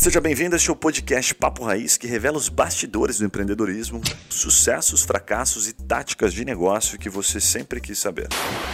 Seja bem-vindo a este podcast Papo Raiz, que revela os bastidores do empreendedorismo, sucessos, fracassos e táticas de negócio que você sempre quis saber.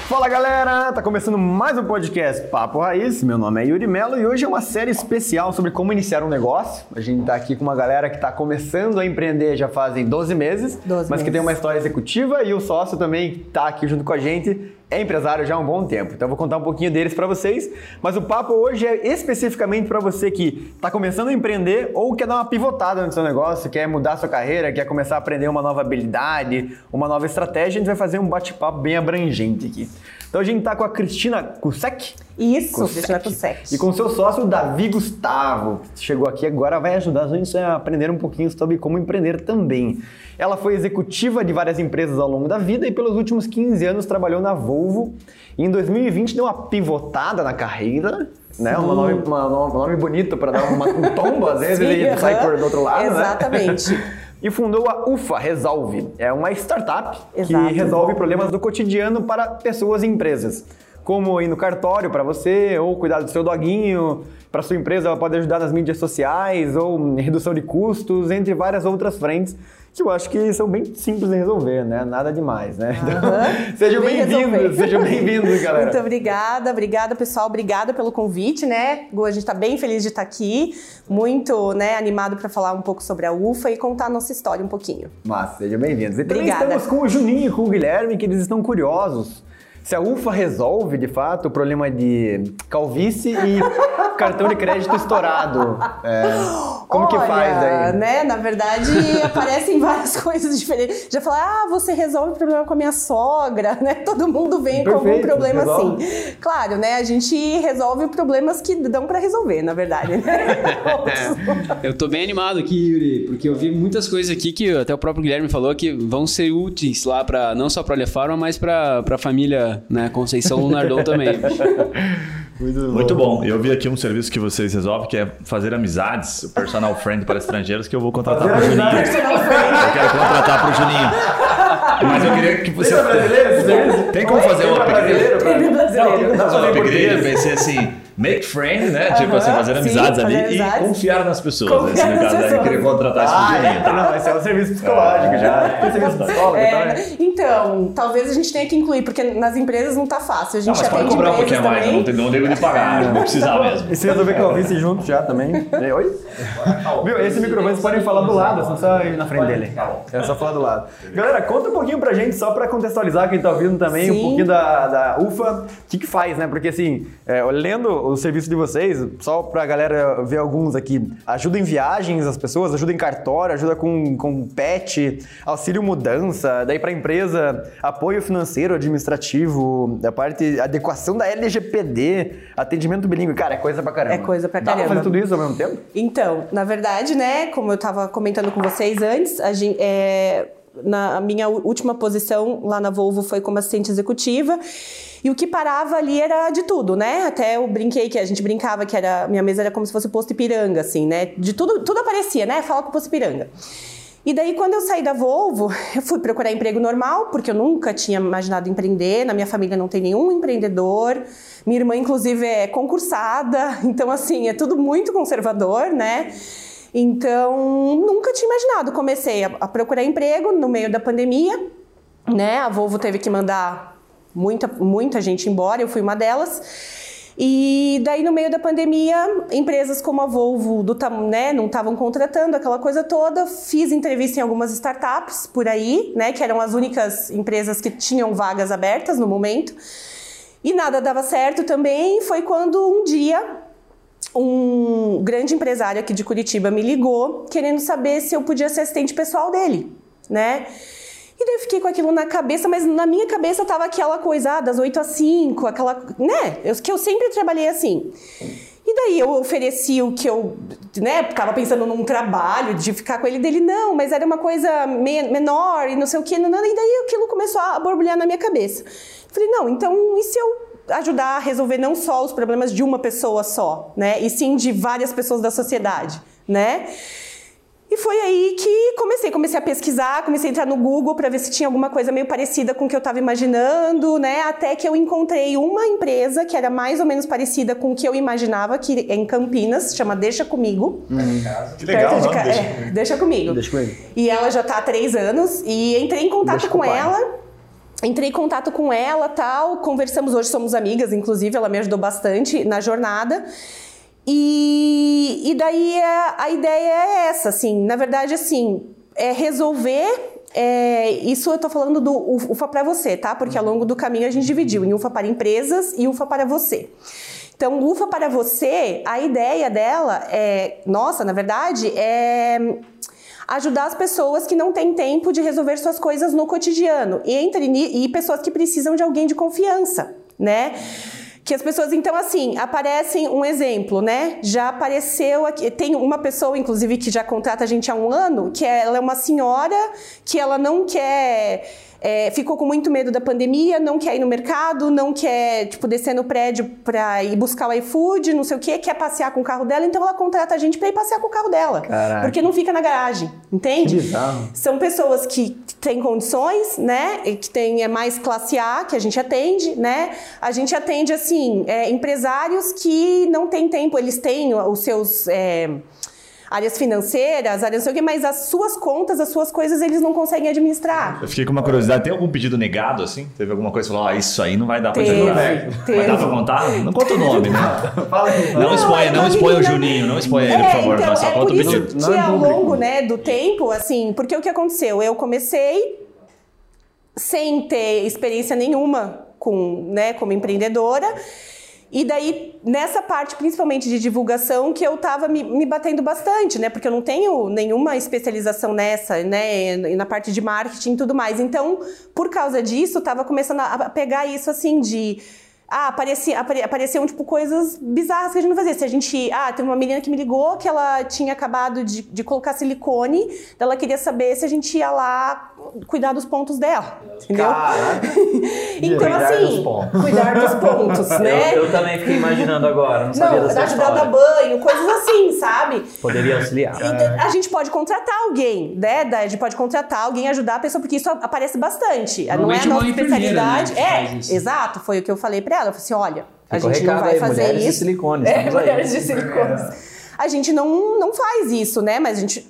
Fala galera, tá começando mais um podcast Papo Raiz. Meu nome é Yuri Melo e hoje é uma série especial sobre como iniciar um negócio. A gente tá aqui com uma galera que tá começando a empreender já fazem 12 meses, 12 mas que meses. tem uma história executiva e o sócio também tá aqui junto com a gente. É empresário já há um bom tempo, então eu vou contar um pouquinho deles para vocês. Mas o papo hoje é especificamente para você que está começando a empreender ou quer dar uma pivotada no seu negócio, quer mudar sua carreira, quer começar a aprender uma nova habilidade, uma nova estratégia. A gente vai fazer um bate-papo bem abrangente aqui. Então a gente está com a Cristina Kusek. Isso, Kusek. Cristina Kusek. E com seu sócio, Davi Gustavo, chegou aqui agora, vai ajudar a gente a aprender um pouquinho sobre como empreender também. Ela foi executiva de várias empresas ao longo da vida e pelos últimos 15 anos trabalhou na Volvo. E em 2020 deu uma pivotada na carreira, né? Um nome, uma- um nome bonito para dar uma, um tombo, às vezes Sim, ele sai por do outro lado, né? E fundou a UFA Resolve. É uma startup Exato. que resolve problemas do cotidiano para pessoas e empresas. Como ir no cartório para você, ou cuidar do seu doguinho. Para sua empresa, ela pode ajudar nas mídias sociais, ou redução de custos, entre várias outras frentes, que eu acho que são bem simples de resolver, né? Nada demais, né? Então, sejam Bem bem-vindos, sejam bem-vindos, galera. Muito obrigada, obrigada pessoal, obrigada pelo convite, né? Gu, A gente está bem feliz de estar aqui, muito né, animado para falar um pouco sobre a UFA e contar a nossa história um pouquinho. Mas sejam bem-vindos. E também Obrigada. estamos com o Juninho e com o Guilherme, que eles estão curiosos. Se a UFA resolve, de fato, o problema de calvície e cartão de crédito estourado. É, como que Olha, faz aí? né? Na verdade, aparecem várias coisas diferentes. Já falar, ah, você resolve o problema com a minha sogra, né? Todo mundo vem com algum Perfeito, problema resolve. assim. Claro, né? A gente resolve problemas que dão para resolver, na verdade, né? Eu tô bem animado aqui, Yuri, porque eu vi muitas coisas aqui que até o próprio Guilherme falou que vão ser úteis lá para não só para a Farma, mas para a família, né, Conceição Lunardon também. Muito bom. Eu vi aqui um serviço que vocês resolvem, que é fazer amizades, o personal friend para estrangeiros, que eu vou contratar para o Juninho. Eu quero contratar para o Juninho. Mas eu queria que você... Tem como fazer um Lembra upgrade? tem como Fazer um upgrade, português. vai ser assim, make friend, né? Tipo assim, fazer sim, amizades ali fazer e amizades. confiar nas pessoas. Confiar Esse, no nas caso, eu pessoas. queria contratar esse Ah, é, tá? não, esse é um serviço psicológico já. Tem serviço psicólogo É, também. então, talvez a gente tenha que incluir, porque nas empresas não tá fácil. A Não, gente mas pode cobrar um pouquinho a mais, eu não, tenho- não devo de pagar, não vou precisar mesmo. E se resolver calvície junto já também. É, Oi? Viu? Esse microfone vocês podem falar do lado, é só ir na frente dele. É só falar do lado. Galera, conta um pouquinho pra gente, só pra contextualizar quem tá ouvindo também, um Sim. pouquinho da, da UFA, o que que faz, né? Porque assim, é, lendo o serviço de vocês, só pra galera ver alguns aqui, ajuda em viagens as pessoas, ajuda em cartório, ajuda com, com pet, auxílio mudança, daí pra empresa, apoio financeiro, administrativo, da parte, adequação da LGPD, atendimento bilíngue. Cara, é coisa pra caramba. É coisa pra Dá pra caramba. fazer tudo isso ao mesmo tempo? Então, na verdade, né, como eu estava comentando com vocês antes, a gen- é, na a minha última posição lá na Volvo foi como assistente executiva. E o que parava ali era de tudo, né? Até eu brinquei que a gente brincava que era minha mesa era como se fosse posto Ipiranga, assim, né? De tudo, tudo aparecia, né? Fala com o posto Ipiranga. E daí, quando eu saí da Volvo, eu fui procurar emprego normal, porque eu nunca tinha imaginado empreender. Na minha família não tem nenhum empreendedor. Minha irmã, inclusive, é concursada. Então, assim, é tudo muito conservador, né? Então, nunca tinha imaginado. Comecei a, procurar emprego no meio da pandemia, né? A Volvo teve que mandar muita, muita gente embora, eu fui uma delas. E daí, no meio da pandemia, empresas como a Volvo do, né, não estavam contratando aquela coisa toda. Fiz entrevista em algumas startups por aí, né, que eram as únicas empresas que tinham vagas abertas no momento. E nada dava certo também. Foi quando um dia um grande empresário aqui de Curitiba me ligou querendo saber se eu podia ser assistente pessoal dele, né? E daí eu fiquei com aquilo na cabeça, mas na minha cabeça tava aquela coisa ah, das 8 às 5, aquela, né? Eu, que eu sempre trabalhei assim. E daí eu ofereci o que eu, né, tava pensando num trabalho de ficar com ele dele, não, mas era uma coisa me- menor e não sei o que, não, não, e daí aquilo começou a borbulhar na minha cabeça. Falei, não, então e se eu ajudar a resolver não só os problemas de uma pessoa só, né, e sim de várias pessoas da sociedade, né? E foi aí que comecei, comecei a pesquisar, comecei a entrar no Google para ver se tinha alguma coisa meio parecida com o que eu estava imaginando, né? Até que eu encontrei uma empresa que era mais ou menos parecida com o que eu imaginava, que é em Campinas, chama Deixa Comigo. Hum. Que legal, de não? Deixa é, Deixa Comigo. Deixa comigo. E ela já tá há três anos e entrei em contato Deixa com com ela. Entrei em contato com ela, tal, conversamos hoje, somos amigas, inclusive, ela me ajudou bastante na jornada. E, e daí a, a ideia é essa, assim, na verdade, assim, é resolver. é, isso eu tô falando do UFA para você, tá? Porque ao longo do caminho a gente dividiu em UFA para empresas e UFA para você. Então, o UFA para você, a ideia dela é, nossa, na verdade, é ajudar as pessoas que não têm tempo de resolver suas coisas no cotidiano e entre e pessoas que precisam de alguém de confiança, né? Que as pessoas, então, assim, aparecem um exemplo, né? Já apareceu aqui, tem uma pessoa, inclusive, que já contrata a gente há um ano, que é- ela é uma senhora que ela não quer. é, ficou com muito medo da pandemia, não quer ir no mercado, não quer, tipo, descer no prédio pra ir buscar o iFood, não sei o quê, quer passear com o carro dela, então ela contrata a gente pra ir passear com o carro dela. Caraca. Porque não fica na garagem, entende? Que bizarro. São pessoas que têm condições, né? E que tem é mais classe A que a gente atende, né? A gente atende assim é, empresários que não têm tempo, eles têm os seus é, áreas financeiras, áreas não sei o quê, mas as suas contas, as suas coisas eles não conseguem administrar. Eu fiquei com uma curiosidade. Tem algum pedido negado, assim? Teve alguma coisa que falou, ah, isso aí não vai dar pra Teve, divulgar. teve. Vai dar pra contar? Não conta o nome, né? Fala aí. Não, Não, exponha, é não exponha o Juninho, não exponha ele, É, por favor. então, mas só é conta por o isso pedido. que Não é ao longo né, do tempo, assim, porque o que aconteceu? Eu comecei sem ter experiência nenhuma com, né, como empreendedora. E daí, nessa parte, principalmente de divulgação, que eu tava me, me batendo bastante, né? Porque eu não tenho nenhuma especialização nessa, né? Na parte de marketing e tudo mais. Então, por causa disso, eu tava começando a pegar isso assim de. Ah, aparecia, apare- apareciam, tipo, coisas bizarras que a gente não fazia. Se a gente... Ah, tem uma menina que me ligou que ela tinha acabado de, de colocar silicone, ela queria saber se a gente ia lá cuidar dos pontos dela, entendeu? Então, Cuidar assim, dos pontos. cuidar dos pontos, né? Eu, eu também fiquei imaginando agora, não sabia Não, dessa ajudar a dar história. banho, coisas assim, sabe? Poderia auxiliar. Então, a gente pode contratar alguém, né? A gente pode contratar alguém ajudar a pessoa, porque isso aparece bastante. Não é a nossa enfermeira, especialidade. né, é, exato, foi o que eu falei pra ela. Eu falei assim: olha, a gente não vai aí, fazer mulheres de isso. silicone, É, aí. mulheres de silicones. A gente não, não faz isso, né? Mas a gente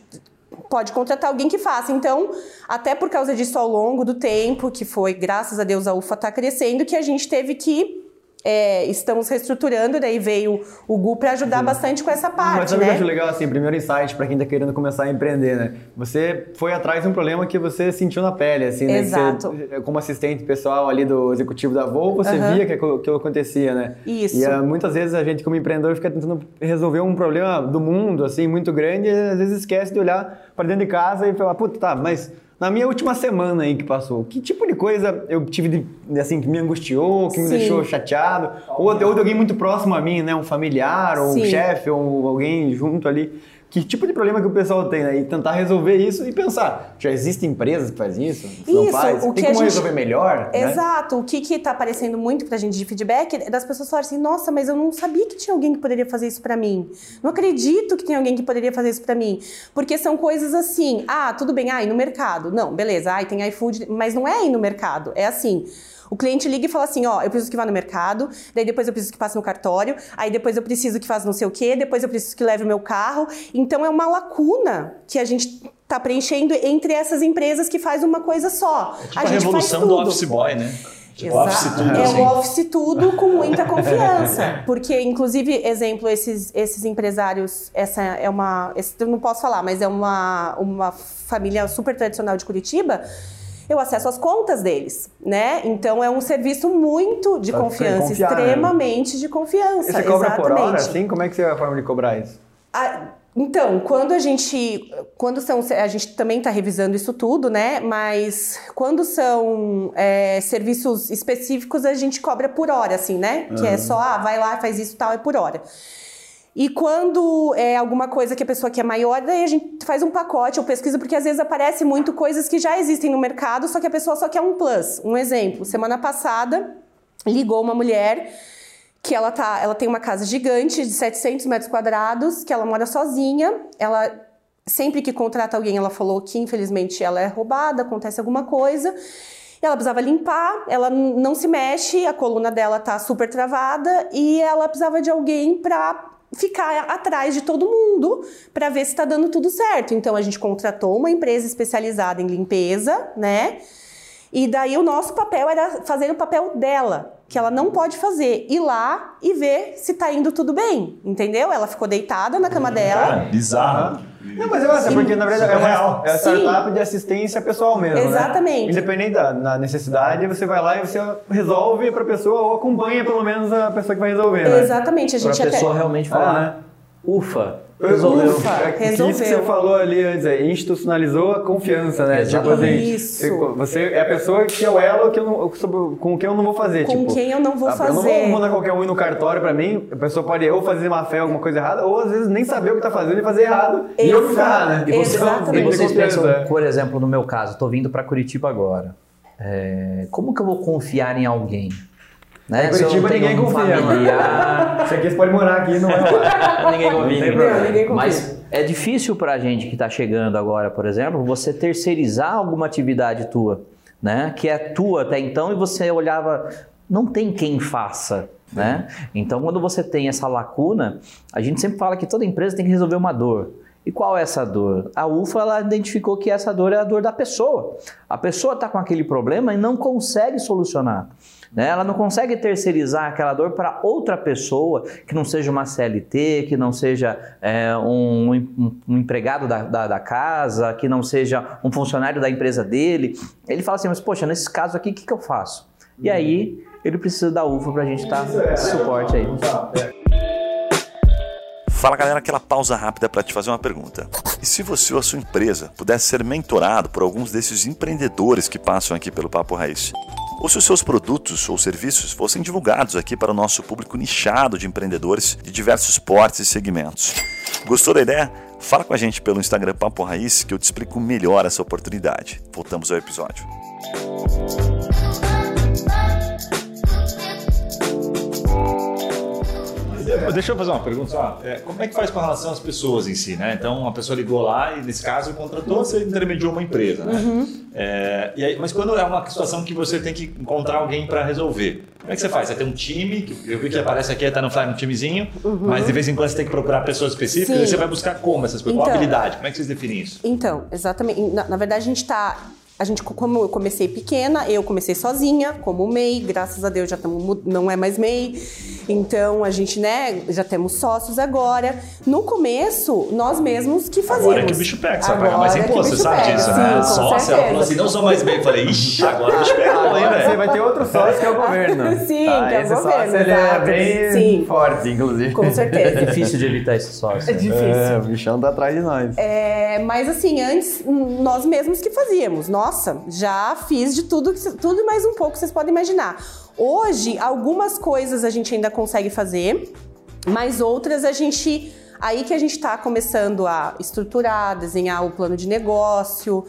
pode contratar alguém que faça. Então, até por causa disso, ao longo do tempo, que foi, graças a Deus, a UFA tá crescendo, que a gente teve que. É, estamos reestruturando, daí veio o Gu para ajudar bastante com essa Mas parte, sabe o que eu né? acho legal, assim, primeiro insight pra quem tá querendo começar a empreender, né? Você foi atrás de um problema que você sentiu na pele, assim, né? Exato. você, como assistente pessoal ali do executivo da Volvo, você Aham. via que aquilo acontecia, né? Isso. E ah, muitas vezes a gente, como empreendedor, fica tentando resolver um problema do mundo, assim, muito grande, e às vezes esquece de olhar pra dentro de casa e falar, puta, tá, mas na minha última semana aí que passou, que tipo de coisa eu tive de, assim, que me angustiou, que me Sim. deixou chateado, ou, ou de alguém muito próximo a mim, né? Um familiar, ou um Sim. chefe, ou alguém junto ali. Que tipo de problema que o pessoal tem, né? E tentar resolver isso e pensar, já existem empresas que fazem isso? Não Isso, faz? o tem que a como gente- resolver melhor? né? Exato. O que que tá aparecendo muito pra gente de feedback é das pessoas falarem assim: nossa, mas eu não sabia que tinha alguém que poderia fazer isso pra mim. Não acredito que tem alguém que poderia fazer isso pra mim. Porque são coisas assim: ah, tudo bem, ah, ir no mercado. Não, beleza, ah, tem iFood, mas não é ir no mercado. É assim. O cliente liga e fala assim, ó, eu preciso que vá no mercado, daí depois eu preciso que passe no cartório, aí depois eu preciso que faça não sei o quê, depois eu preciso que leve o meu carro. Então é uma lacuna que a gente tá preenchendo entre essas empresas que faz uma coisa só. Tipo a, revolução do office boy, né? Tipo, office tudo, é assim. o office tudo com muita confiança. Porque, inclusive, exemplo, esses, esses empresários, essa é uma. esse eu não posso falar, mas é uma, uma família super tradicional de Curitiba. Eu acesso as contas deles, né? Então é um serviço muito de confiança, confiar, né? extremamente de confiança. E você cobra por hora, exatamente. assim? Como é que é a forma de cobrar isso? Ah, então, quando a gente. Quando são. A gente também está revisando isso tudo, né? Mas quando são é, serviços específicos, a gente cobra por hora, assim, né? Que é só, ah, vai lá, faz isso e tal, é por hora. E quando é alguma coisa que a pessoa quer maior, daí a gente faz um pacote ou pesquisa, porque às vezes aparece muito coisas que já existem no mercado, só que a pessoa só quer um plus. Um exemplo, semana passada ligou uma mulher que ela tá, ela tem uma casa gigante de 700 metros quadrados, que ela mora sozinha, ela sempre que contrata alguém, ela falou que infelizmente ela é roubada, acontece alguma coisa. Ela precisava limpar, ela não se mexe, a coluna dela tá super travada e ela precisava de alguém para ficar atrás de todo mundo para ver se está dando tudo certo. Então a gente contratou uma empresa especializada em limpeza, né? E daí o nosso papel era fazer o papel dela, que ela não pode fazer, ir lá e ver se tá indo tudo bem, entendeu? Ela ficou deitada na cama dela. Cara, bizarro. Não, mas eu acho, porque na verdade é uma, Surreal. é uma startup de assistência pessoal mesmo, né? Exatamente. Independente da, da necessidade, você vai lá e você resolve pra pessoa ou acompanha pelo menos a pessoa que vai resolver, né? Exatamente, a Pra gente até pessoa realmente Ah, falar, ufa, resolveu. Ufa. É que Isso que você resolveu. falou ali antes, é, institucionalizou a confiança, né? Tipo assim, Isso. você é a pessoa que é o elo que eu não, sobre- com quem eu não vou fazer. Com tipo, quem eu não vou a- Eu não fazer. vou mandar qualquer um ir no cartório pra mim, a pessoa pode ou fazer má fé, alguma coisa errada, ou às vezes nem saber o que tá fazendo e fazer errado. E eu ficar, né? E você- Exatamente. tem E vocês pensam, é. por exemplo, no meu caso, tô vindo para Curitiba agora. É, como que eu vou confiar em alguém? Né? Em Se eu não Curitiba ninguém um confia, familiar, Você aqui você pode morar aqui e não vai rolar. ninguém confia. problema. ninguém confia. Mas é difícil pra gente que tá chegando agora, por exemplo, você terceirizar alguma atividade tua, né? Que é tua até então e você olhava, não tem quem faça. Né? Então, quando você tem essa lacuna, a gente sempre fala que toda empresa tem que resolver uma dor. E qual é essa dor? A UFA ela identificou que essa dor é a dor da pessoa. A pessoa está com aquele problema e não consegue solucionar. Né? Ela não consegue terceirizar aquela dor para outra pessoa que não seja uma CLT, que não seja é, um, um- um empregado da, da- da casa, que não seja um funcionário da empresa dele. Ele fala assim: mas poxa, nesse caso aqui, o que, que eu faço? E aí ele precisa da UFA para a gente estar esse suporte aí. Fala galera, aquela pausa rápida para te fazer uma pergunta. E se você ou a sua empresa pudesse ser mentorado por alguns desses empreendedores que passam aqui pelo Papo Raiz? Ou se os seus produtos ou serviços fossem divulgados aqui para o nosso público nichado de empreendedores de diversos portes e segmentos? Gostou da ideia? Fala com a gente pelo Instagram Papo Raiz que eu te explico melhor essa oportunidade. Voltamos ao episódio. Deixa eu fazer uma pergunta só. É, como é que faz com relação às pessoas em si, né? Então, uma pessoa ligou lá e, nesse caso, contratou, você intermediou uma empresa, né? É, e aí, mas quando é uma situação que você tem que encontrar alguém para resolver, como é que você faz? Você tem um time, que eu vi que aparece aqui, tá no Fly, um timezinho, mas de vez em quando você tem que procurar pessoas específicas, Sim. e você vai buscar como essas pessoas? Qual Então. habilidade? Como é que vocês definem isso? Então, exatamente. Na, na verdade, a gente tá. A gente, como eu comecei pequena, eu comecei sozinha, como MEI, graças a Deus já tamo, não é mais MEI. Então a gente, né, já temos sócios agora. No começo, nós mesmos que fazíamos. Agora é que o bicho pega, você vai pagar mais o imposto, você sabe pega, disso, sim, né? com Sócia, ela falou assim, não sou mais bem. Eu falei, ixi, agora o bicho pega, hein, você vai ter outro sócio que é o governo. Sim, Tá, que é o governo, sócio ele é bem Sim. forte, inclusive. Com É certeza. difícil de evitar esse sócio. É difícil. É, o bichão tá atrás de nós. É, mas assim, antes nós mesmos que fazíamos. Nossa, já fiz de tudo, tudo mais um pouco vocês podem imaginar. Hoje, algumas coisas a gente ainda consegue fazer, mas outras a gente. Aí que a gente está começando a estruturar, desenhar o plano de negócio,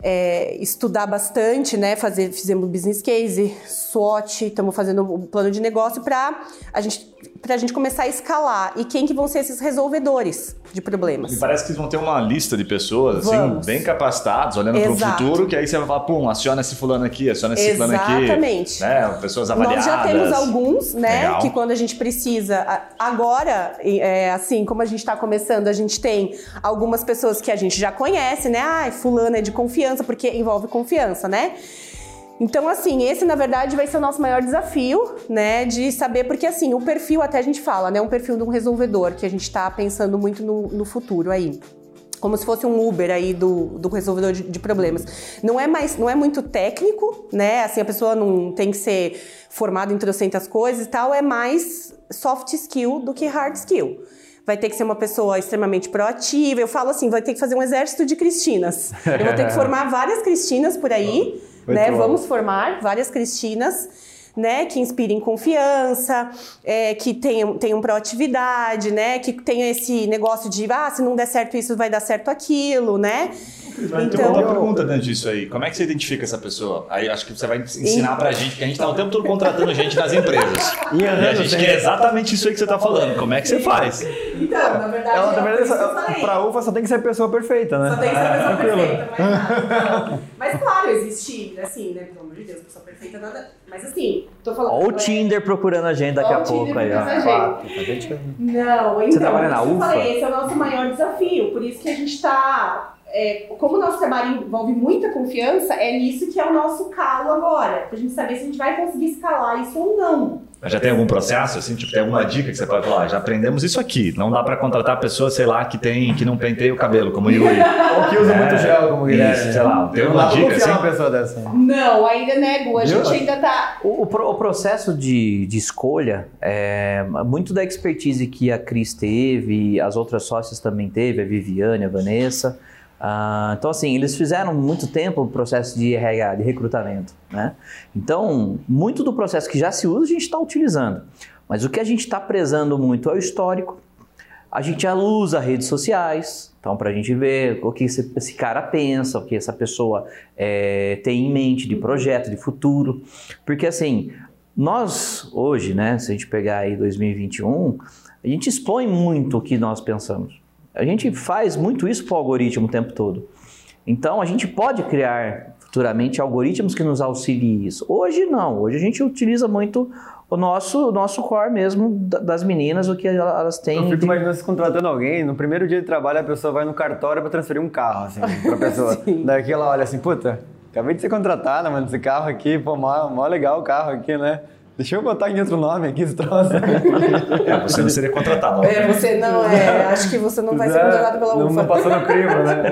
é, estudar bastante, né? Fazer, fizemos business case, SWOT, estamos fazendo o plano de negócio para a gente para a gente começar a escalar. E quem que vão ser esses resolvedores de problemas? Me parece que eles vão ter uma lista de pessoas, assim, Vamos. bem capacitados, olhando para o futuro, que aí você vai falar, pum, aciona esse fulano aqui, aciona esse fulano aqui. Exatamente. Né? Pessoas avaliadas. Nós já temos alguns, né? Legal. Que quando a gente precisa. Agora, é, assim, como a gente está começando, a gente tem algumas pessoas que a gente já conhece, né? Ah, fulano é de confiança, porque envolve confiança, né? Então, assim, esse na verdade vai ser o nosso maior desafio, né? De saber, porque assim, o perfil, até a gente fala, né? Um perfil de um resolvedor, que a gente está pensando muito no, no futuro aí como se fosse um Uber aí do, do resolvedor de, de problemas. Não é mais, não é muito técnico, né? Assim, a pessoa não tem que ser formada em trocentas coisas e tal, é mais soft skill do que hard skill. Vai ter que ser uma pessoa extremamente proativa. Eu falo assim, vai ter que fazer um exército de Cristinas. Eu vou ter que formar várias Cristinas por aí, né? Vamos formar várias Cristinas né, que inspirem confiança, é, que tenham, tenham proatividade, né, que tenham esse negócio de, ah, se não der certo isso, vai dar certo aquilo, né? Então, tem outra pergunta dentro disso aí. Como é que você identifica essa pessoa? Aí acho que você vai ensinar pra gente, porque a gente tá o tempo todo contratando gente nas empresas. E, a gente quer exatamente isso aí que você tá falando. Como é que você faz? Então, na verdade, Ela, na é verdade, essa- falei. pra UFA só tem que ser a pessoa perfeita, né? Só tem que ser a pessoa perfeita, mas nada. Não. Mas claro, existe, assim, né? Pelo amor de Deus, pessoa perfeita, nada. Mas assim, tô falando. Ó o é- Tinder procurando a gente daqui a pouco aí, ó. gente. Não, então, trabalha na que eu UFA? falei, esse é o nosso maior desafio. Por isso que a gente está. como o nosso trabalho envolve muita confiança, é nisso que é o nosso calo agora. Pra gente saber se a gente vai conseguir escalar isso ou não. Mas já tem algum processo, assim, tipo, tem alguma dica que você pode falar? Já aprendemos isso aqui. Não dá pra contratar pessoa, sei lá, que tem, que não penteia o cabelo, como o Yuri. Ou que usa muito gel, como o Guilherme. Isso, sei lá, tem Não uma dica assim? pessoa dessa. Não, ainda nego. A gente ainda tá. O, o o processo de, de escolha, é, muito da expertise que a Cris teve, as outras sócias também teve, a Viviane, a Vanessa. Ah, então, assim, eles fizeram muito tempo o processo de RH, de recrutamento, né? Então, muito do processo que já se usa, a gente está utilizando. Mas o que a gente está prezando muito é o histórico. A gente já usa redes sociais, então para a gente ver o que esse, esse cara pensa, o que essa pessoa é, tem em mente de projeto, de futuro. Porque assim, nós hoje, né, se a gente pegar aí 2021, a gente expõe muito o que nós pensamos. A gente faz muito isso para o algoritmo o tempo todo. Então a gente pode criar futuramente algoritmos que nos auxiliem isso. Hoje não, hoje a gente utiliza muito o nosso, nosso core mesmo da- das meninas, o que elas têm. Eu fico imaginando se contratando alguém, no primeiro dia de trabalho a pessoa vai no cartório pra transferir um carro, assim, pra pessoa. Daí ela olha assim, puta, acabei de ser contratada, mano, esse carro aqui, pô, mó, mó legal o carro aqui, né? Deixa eu botar em outro nome aqui, esse troço. É, você não seria contratado. É, você não, é. Acho que você não vai ser contratado pela não, UFA. não passou no crivo, né?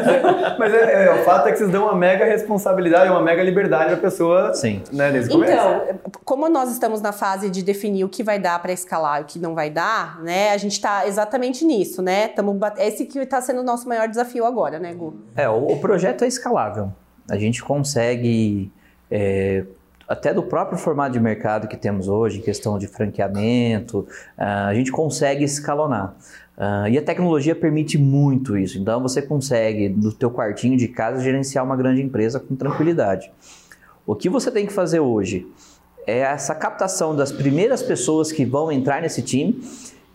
Mas é, é, o fato é que vocês dão uma mega responsabilidade, uma mega liberdade pra pessoa, Sim. né, desde o começo. Então, como nós estamos na fase de definir o que vai dar para escalar e o que não vai dar, né? A gente está exatamente nisso, né? Tamo, esse que está sendo o nosso maior desafio agora, né, Gu? É, o, o projeto é escalável. A gente consegue, é, até do próprio formato de mercado que temos hoje, em questão de franqueamento, ah, a gente consegue escalonar. Ah, e a tecnologia permite muito isso. Então você consegue, no teu quartinho de casa, gerenciar uma grande empresa com tranquilidade. O que você tem que fazer hoje é essa captação das primeiras pessoas que vão entrar nesse time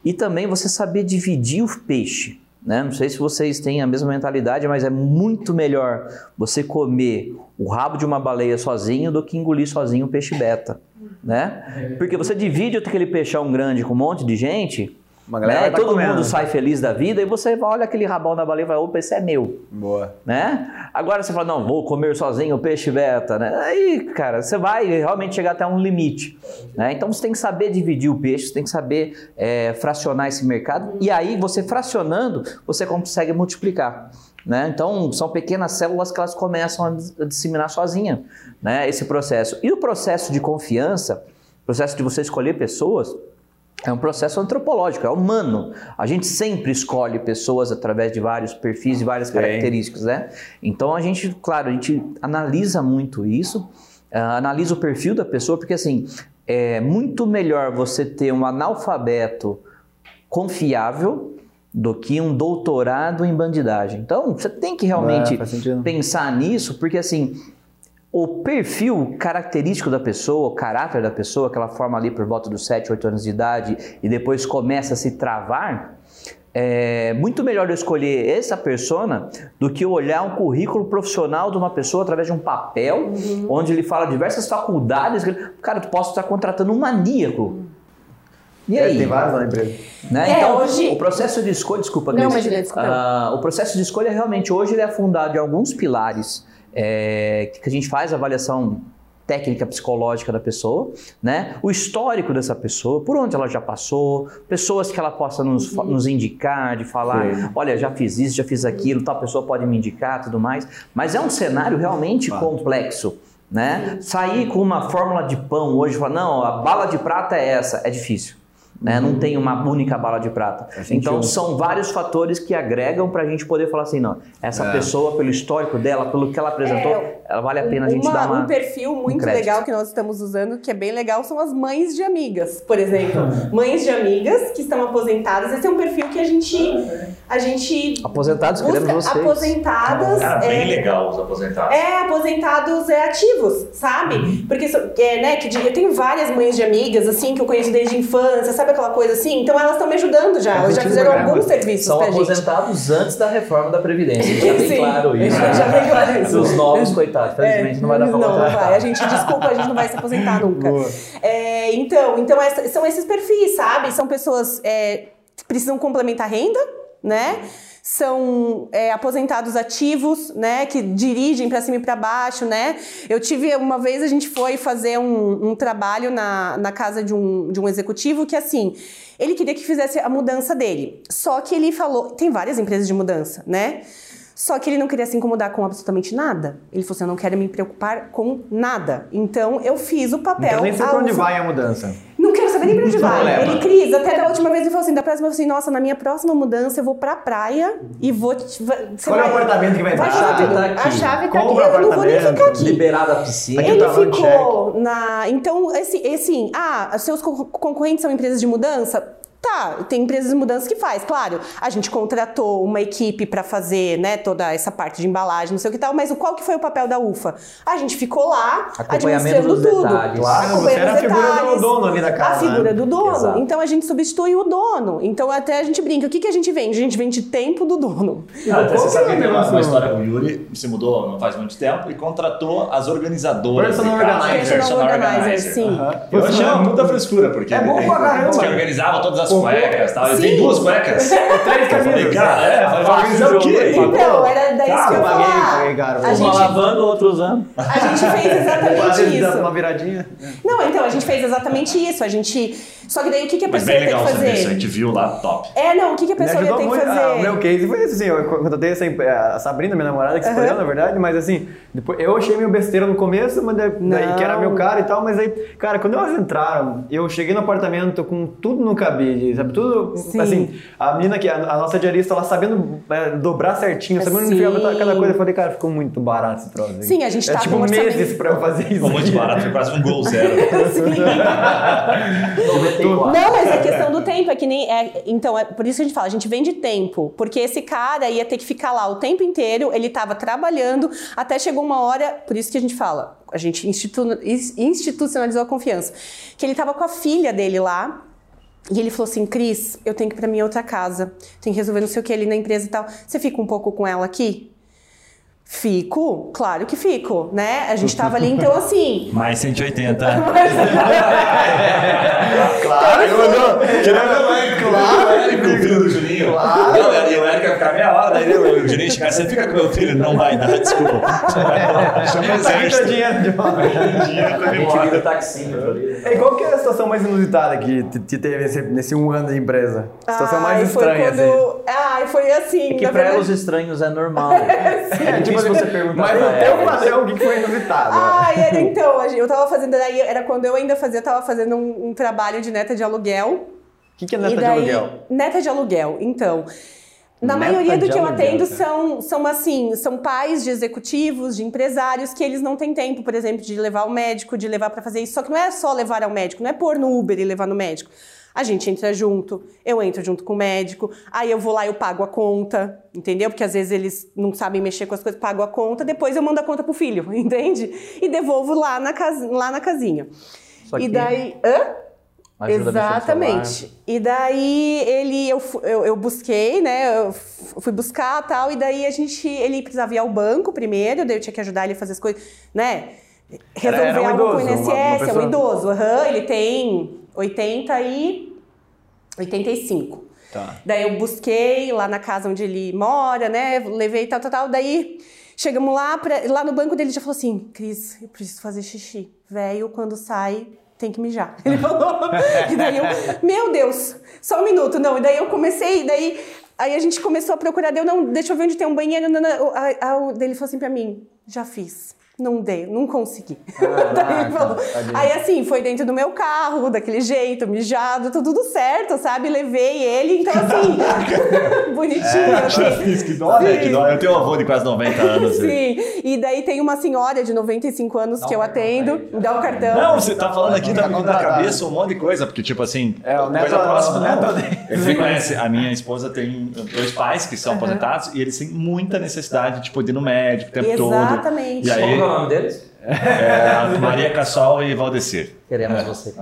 e também você saber dividir o peixe. Né? Não sei se vocês têm a mesma mentalidade, mas é muito melhor você comer o rabo de uma baleia sozinho do que engolir sozinho um peixe beta. Né? Porque você divide aquele peixão grande com um monte de gente, Uma galera né? vai tá todo comendo. mundo sai feliz da vida e você olha aquele rabão da baleia e fala, opa, esse é meu Boa. né? Agora você fala, não, vou comer sozinho o peixe beta, né? Aí, cara, você vai realmente chegar até um limite, né? Então você tem que saber dividir o peixe, você tem que saber é, fracionar esse mercado e aí você fracionando, você consegue multiplicar. Né? Então, são pequenas células que elas começam a dis- a disseminar sozinha, né? Esse processo. E o processo de confiança, o processo de você escolher pessoas, é um processo antropológico, é humano. A gente sempre escolhe pessoas através de vários perfis e várias características, né? Então a gente, claro, a gente analisa muito isso, ah, analisa o perfil da pessoa, porque assim, é muito melhor você ter um analfabeto confiável do que um doutorado em bandidagem. Então, você tem que realmente É, faz sentido. pensar nisso, porque assim, o perfil característico da pessoa, o caráter da pessoa, que ela forma ali por volta dos 7, 8 anos de idade e depois começa a se travar, é muito melhor eu escolher essa persona do que olhar um currículo profissional de uma pessoa através de um papel, onde ele fala diversas faculdades. Cara, tu posso estar contratando um maníaco. E É, aí? tem vários lá na empresa. Né? É, então, hoje- o processo de escolha, desculpa, Não, Cris. imagina, desculpa. Ah, o processo de escolha realmente hoje ele é fundado em alguns pilares é, que a gente faz a avaliação técnica psicológica da pessoa, né? O histórico dessa pessoa, por onde ela já passou, pessoas que ela possa nos, nos indicar, de falar, olha, já fiz isso, já fiz aquilo, tal pessoa pode me indicar, tudo mais. Mas é um cenário realmente complexo. Né? Sair com uma fórmula de pão hoje e falar, não, a bala de prata é essa, é difícil. Né? Não tem uma única bala de prata. Então são vários fatores que agregam para a gente poder falar assim, não, essa pessoa, pelo histórico dela, pelo que ela apresentou, ela vale a pena a gente Uma- dar uma... Um perfil muito crédito. legal que nós estamos usando, que é bem legal, são as mães de amigas, por exemplo. mães de amigas que estão aposentadas. Esse é um perfil que a gente. A gente Aposentados, queremos vocês. aposentadas. Cara, é, bem legal os aposentados. É, aposentados é, ativos, sabe? Porque, so- é, né, que eu tenho várias mães de amigas, assim, que eu conheço desde a infância, sabe aquela coisa assim? Então elas estão me ajudando já, elas já fizeram programa. alguns serviços São pra gente. aposentados antes da reforma da Previdência. Já tem claro isso. Já tem claro isso. Os novos, coitados, felizmente não vai dar pra Não, não vai. A gente, desculpa, a gente não vai se aposentar nunca. É, então, então essa- são esses perfis, sabe? São pessoas é, que precisam complementar renda, né? São é, aposentados ativos, né? Que dirigem para cima e para baixo, né? Eu tive uma vez a gente foi fazer um, um trabalho na, na casa de um, de um executivo que assim ele queria que fizesse a mudança dele. Só que ele falou, tem várias empresas de mudança, né? Só que ele não queria se incomodar com absolutamente nada. Ele falou assim: eu não quero me preocupar com nada. Então eu fiz o papel. Então nem sei pra onde vai a mudança. Não quero saber nem pra onde Não vai. Ele, Cris, até da última vez ele falou assim: da próxima, eu falei assim, nossa, na minha próxima mudança eu vou pra praia e vou. te- vai- Qual é o vai- apartamento que vai vai entrar? A chave tá aqui. A chave tá aqui. Eu não vou nem ficar aqui. Liberada a piscina. Aqui eu Ele no ficou na. Então, esse, esse, ah, seus co- concorrentes são empresas de mudança? Tá, tem empresas de mudança que faz, claro. A gente contratou uma equipe para fazer, né, toda essa parte de embalagem, não sei o que tal, mas o qual que foi o papel da UFA? A gente ficou lá administrando dos tudo. detalhes. Claro, você era a figura do dono ali da casa, A figura né? do dono. Exato. Então a gente substitui o dono. Então até a gente brinca. O que, que a gente vende? A gente vende tempo do dono. Ah, até você sabe que tem uma, história, o Yuri se mudou não faz muito tempo e contratou as organizadoras. Personal organizer. Personal organizer, sim. Aham. Eu achei uma puta frescura, porque É bom pra caramba. que organizava todas as Pô, cuecas e tal. Sim. tem duas cuecas. Três Eu camisas. cara, é, o quê? Então, era daí Cara, que eu eu paguei, falar. paguei caro. A Uma gente, lavando, outro usando. a gente fez exatamente isso. uma viradinha. Não, então, a gente fez exatamente isso. A gente. Só que daí o que, que a Mas pessoa bem tem legal que o serviço, a fazer? gente viu lá, top. É, não, o que, que a pessoa tem que muito. fazer? Ah, o meu case foi assim, eu contratei essa, a Sabrina, minha namorada, que se escolheu, na verdade, mas assim, depois, eu achei meio besteira no começo, mas daí, daí que era meu cara e tal, mas aí, cara, quando elas entraram, eu cheguei no apartamento com tudo no cabide, sabe, tudo, Sim. assim, a menina que, a, a nossa diarista, ela sabendo é, dobrar certinho, sabendo Sim. enfiar cada coisa, eu falei, cara, ficou muito barato esse troço. Sim, a gente é, tá tipo meses pra eu fazer isso. Ficou muito barato, foi quase um gol zero. Não, mas é questão do tempo, é que nem. é- então, é por isso que a gente fala, a gente vende tempo. Porque esse cara ia ter que ficar lá o tempo inteiro, ele tava trabalhando, até chegou uma hora, por isso que a gente fala, a gente institu- ins- institucionalizou a confiança. Que ele tava com a filha dele lá. E ele falou assim, Cris, eu tenho que ir pra minha outra casa. Tenho que resolver não sei o que ali na empresa e tal. Você fica um pouco com ela aqui? Fico, claro que fico, né? A gente tava ali, então assim. Mais 180. Claro, eu não, Claro, o Érico, o filho do Juninho. Claro. Não, e o Érico ia ficar meia hora, daí o Juninho chegar, você fica com meu filho? Não vai dar, desculpa. Chama o dinheiro de volta. Dinheiro com taxinho ali. E qual que é a situação mais inusitada que te- te teve nesse, nesse um ano de empresa? A situação mais estranha, assim. Ai, foi assim. É que pra verdade- os estranhos é normal. É difícil você perguntar Mas no teu ela. padrão, o que que foi inusitado? Ai, era, então, eu tava fazendo, daí era quando eu ainda fazia, eu tava fazendo um, um trabalho de neta de aluguel. O que, que é neta daí, de aluguel? Neta de aluguel, então. Na Neta maioria do que eu atendo cara. são, são assim, são pais de executivos, de empresários que eles não têm tempo, por exemplo, de levar ao médico, de levar pra fazer isso. Só que não é só levar ao médico, não é pôr no Uber e levar no médico. A gente entra junto, eu entro junto com o médico, aí eu vou lá e eu pago a conta, entendeu? Porque às vezes eles não sabem mexer com as coisas, pago a conta, depois eu mando a conta pro filho, entende? E devolvo lá na, casa, lá na casinha. Só E daí. Hã? Ajuda. Exatamente. E daí ele eu, eu, eu busquei, né? Eu fui buscar tal, e daí a gente. Ele precisava ir ao banco primeiro, daí eu tinha que ajudar ele a fazer as coisas, né? Resolver era um algo com o idoso, uma- INSS, uma é um pessoa- idoso. aham, ele tem 80 e 85. Tá. Daí eu busquei lá na casa onde ele mora, né? Levei tal, tal, tal. Daí chegamos lá, pra- lá no banco dele já falou assim: Cris, eu preciso fazer xixi. Velho, quando sai, tem que mijar. Ele falou. e daí eu, meu Deus, só um minuto. Não, e daí eu comecei, daí. Aí a gente começou a procurar, deu, não, deixa eu ver onde tem um banheiro. Não, não, a- a- daí ele falou assim pra mim: já fiz. Não dei, não consegui. Daí ele falou- Aí assim, foi dentro do meu carro, daquele jeito, mijado, tudo, tudo certo, sabe? Levei ele, então assim, bonitinho. assim. Fiz que dó, né? Que dó. Eu tenho um avô de quase 90 anos. Sim, e daí tem uma senhora de 95 anos que eu atendo, me dá o cartão. Não, você tá falando aqui, tá Tá me vindo na cabeça um monte de coisa, porque, tipo assim, É, o neto- coisa próxima, né? Você conhece, a minha esposa tem dois pais que são aposentados e eles têm muita necessidade, tipo, de ir no médico o tempo todo. Exatamente. É o nome deles? é, Maria Cassol e Valdecir. Queremos você.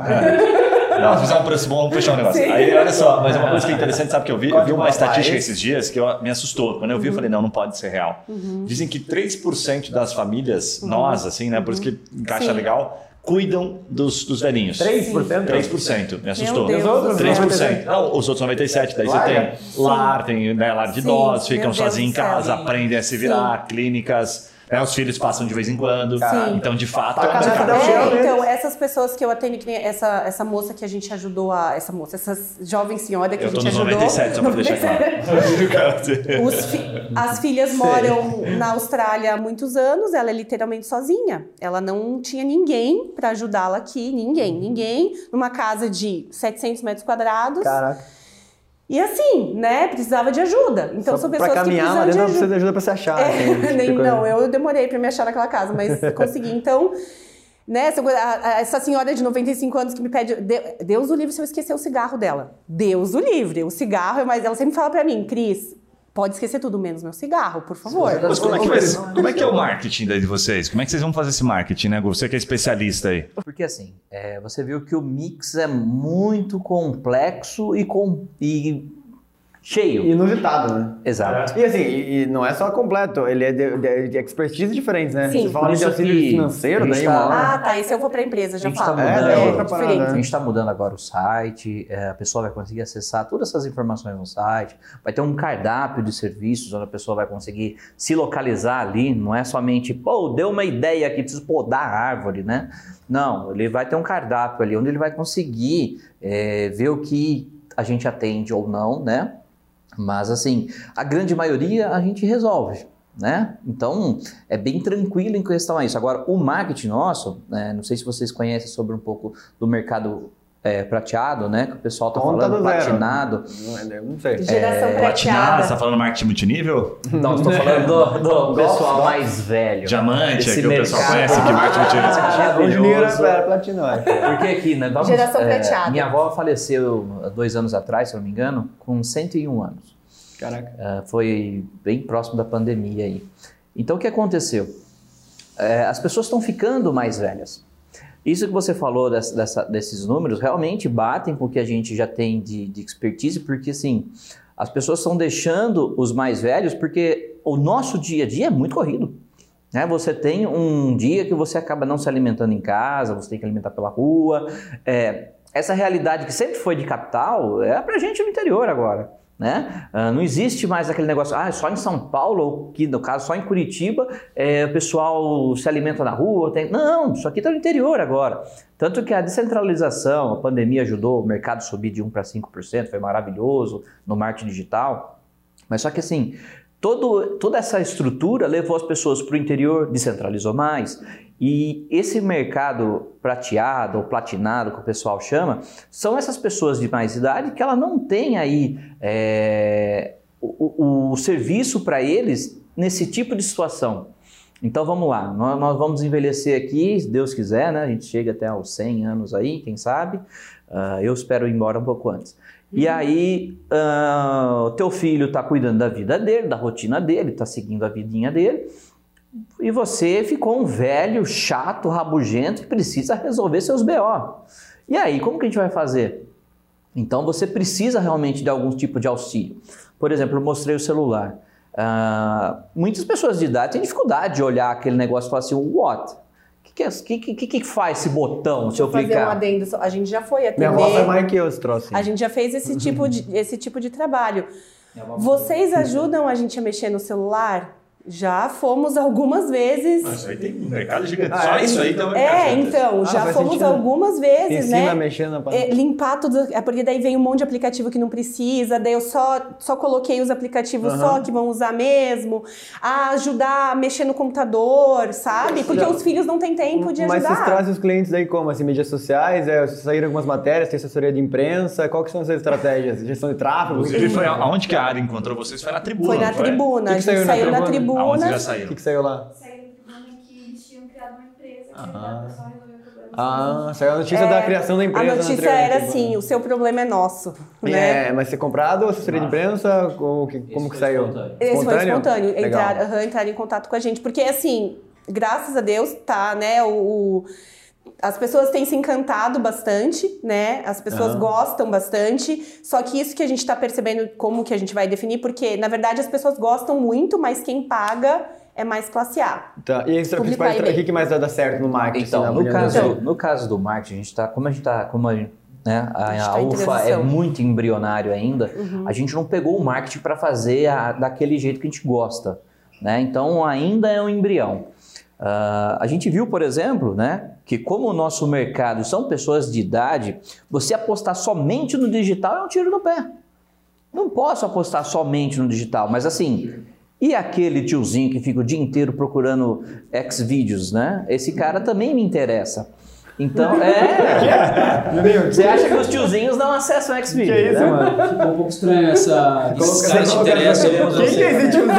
Não, fizer um preço bom, vamos fechar um negócio. Sim. Aí, olha só, mas uma coisa que é interessante, sabe que eu vi? Eu vi uma Rapaz. estatística esses dias que eu- me assustou. Quando eu vi, eu falei, não, não pode ser real. Dizem que 3% das famílias, nós, assim, né, por isso que encaixa Sim. legal, cuidam dos, dos velhinhos. 3%? 3%, me assustou. Deus Os outros, do céu. 3%. Não, os outros 97%. Daí Lar, você tem lar, tem né, lar de Sim, idosos, ficam sozinhos em casa, aprendem a se virar, clínicas, né, os filhos passam de vez em quando. Sim. Então, de fato, Tá é É, então, essas pessoas que eu atendo, que nem essa, essa moça que a gente ajudou a. Essa moça, essa jovem senhora que Eu a tô gente nos ajudou. 97, só pra deixar claro. Os fi- as filhas moram na Austrália há muitos anos, ela é literalmente sozinha. Ela não tinha ninguém pra ajudá-la aqui, ninguém, ninguém, numa casa de 700 metros quadrados. Caraca. E assim, né, precisava de ajuda. Então Só são pra pessoas que caminhar lá precisam de ajuda. precisa de ajuda pra se achar. É, assim, tipo nem, coisa. não, eu demorei pra me achar naquela casa, mas consegui. Então, né, essa, essa senhora de 95 anos que me pede. De- Deus o livre se eu esquecer o cigarro dela. Deus o livre. O cigarro, mas ela sempre fala pra mim, Cris, pode esquecer tudo menos meu cigarro, por favor. Mas como é, que vai- como é que é o marketing daí de vocês? Como é que vocês vão fazer esse marketing, né, Gu? Você que é especialista aí. Porque assim, é, você viu que o mix é muito complexo e, com, e cheio. Inusitado, né? Exato. E assim, e, e não é só completo, ele é de, de, de expertise diferentes, né? Sim. Você fala de isso auxílio financeiro, a daí tá-. Ah, tá. Esse eu vou pra empresa, já A gente tá falo. mudando. É, é outra diferente. parada, A né? gente está mudando agora o site, é, a pessoa vai conseguir acessar todas essas informações no site, vai ter um cardápio de serviços onde a pessoa vai conseguir se localizar ali, não é somente, pô, deu uma ideia aqui, preciso podar a árvore, né? Não, ele vai ter um cardápio ali onde ele vai conseguir é, ver o que a gente atende ou não, né? Mas assim, a grande maioria a gente resolve. Né? Então é bem tranquilo em questão a isso. Agora, o marketing nosso, né, não sei se vocês conhecem sobre um pouco do mercado é, prateado, né? Que o pessoal tá Conta falando do zero. platinado. Não, é- não sei. Geração Platinado, prateada. você tá falando marketing multinível? Não, estou falando do, do pessoal mais velho. Diamante, Esse é que o pessoal mercado. conhece que marketing multinível. O dinheiro Maravilhoso. era é. Porque aqui, né? Vamos, Geração é, prateada. Minha avó faleceu há dois anos atrás, se eu não me engano, com 101 anos. Caraca. Ah, foi bem próximo da pandemia aí. Então o que aconteceu? É, as pessoas estão ficando mais velhas. Isso que você falou dessa- dessa- desses números realmente batem com o que a gente já tem de, de expertise, porque assim, as pessoas estão deixando os mais velhos porque o nosso dia a dia é muito corrido. Né? Você tem um dia que você acaba não se alimentando em casa, você tem que alimentar pela rua. É, essa realidade que sempre foi de capital é pra gente no interior agora. Né? Ah, não existe mais aquele negócio, ah, só em São Paulo, ou que no caso só em Curitiba, é, o pessoal se alimenta na rua. Tem... Não, isso aqui está no interior agora. Tanto que a descentralização, a pandemia ajudou o mercado subir de 1 para 5%, foi maravilhoso no marketing digital. Mas só que assim, todo, toda essa estrutura levou as pessoas para o interior, descentralizou mais. E esse mercado prateado ou platinado, que o pessoal chama, são essas pessoas de mais idade que ela não tem aí é, o, o- o serviço para eles nesse tipo de situação. Então vamos lá, nós, nós vamos envelhecer aqui, se Deus quiser, né? A gente chega até aos 100 anos aí, quem sabe. Ah, eu espero ir embora um pouco antes. E aí, ah, o teu filho está cuidando da vida dele, da rotina dele, está seguindo a vidinha dele. E você ficou um velho, chato, rabugento que precisa resolver seus BO. E aí, como que a gente vai fazer? Então você precisa realmente de algum tipo de auxílio. Por exemplo, eu mostrei o celular. Ah, muitas pessoas de idade têm dificuldade de olhar aquele negócio e falar assim, what? O que, que, é- que, que, que faz esse botão se eu Vou fazer um clicar? adendo. A gente já foi Minha avó foi atender. mais que eu esse troço. A gente já fez esse tipo de, esse tipo de trabalho. Vocês ajudam a gente a mexer no celular? Já fomos algumas vezes. Mas aí tem um mercado gigante. Só isso aí tem um mercado É, então, já fomos algumas vezes, né? a mexer na panela. É, limpar tudo, é porque daí vem um monte de aplicativo que não precisa, daí eu só, só coloquei os aplicativos só que vão usar mesmo, a ajudar a mexer no computador, sabe? Porque os filhos não têm tempo de Mas vocês ajudar. trazem os clientes aí como? Assim, mídias sociais? É, saíram algumas matérias, tem assessoria de imprensa? Qual que são as estratégias? Gestão de tráfego? Inclusive, foi aonde que a área encontrou vocês? Foi na tribuna. Foi na tribuna, Que a gente saiu na saiu na tribuna? Aonde tribuna. já O saíram? que, que saiu lá? Saiu no tribuna que eles tinham criado uma empresa que ajudava o pessoal a resolver o problema. Ah, saiu a notícia da criação da empresa. É, A notícia era assim, o seu problema é nosso, né? É, mas ser comprado ou assessoria de imprensa? Ou que- como que saiu? Esse foi espontâneo, Legal. entrar, entrar em contato com a gente. Porque, assim, graças a Deus, tá, né? O, o- as pessoas têm se encantado bastante, né? As pessoas Aham. gostam bastante. Só que isso que a gente tá percebendo, como que a gente vai definir, porque, na verdade, as pessoas gostam muito, mas quem paga é mais classe A. Tá, e aí, os Publicar principais, o que, que mais dá, certo no marketing? Então, na no caso, vocês? no caso do marketing, a gente tá, como a gente tá, como a, gente- né, a, A a tá UFA é muito embrionário ainda, Uhum. a gente não pegou o marketing para fazer a- daquele jeito que a gente gosta, né? Então ainda é um embrião. Ah, a gente viu, por exemplo, né, que como o nosso mercado são pessoas de idade, você apostar somente no digital é um tiro no pé. Não posso apostar somente no digital, mas assim, e aquele tiozinho que fica o dia inteiro procurando X-vídeos, né? Esse cara também me interessa. Então, é. Você acha que os tiozinhos não acessam X-vídeos? Que isso, né? mano? Ficou um pouco estranho essa. Esses caras te Quem interessam. que é esse tiozinho?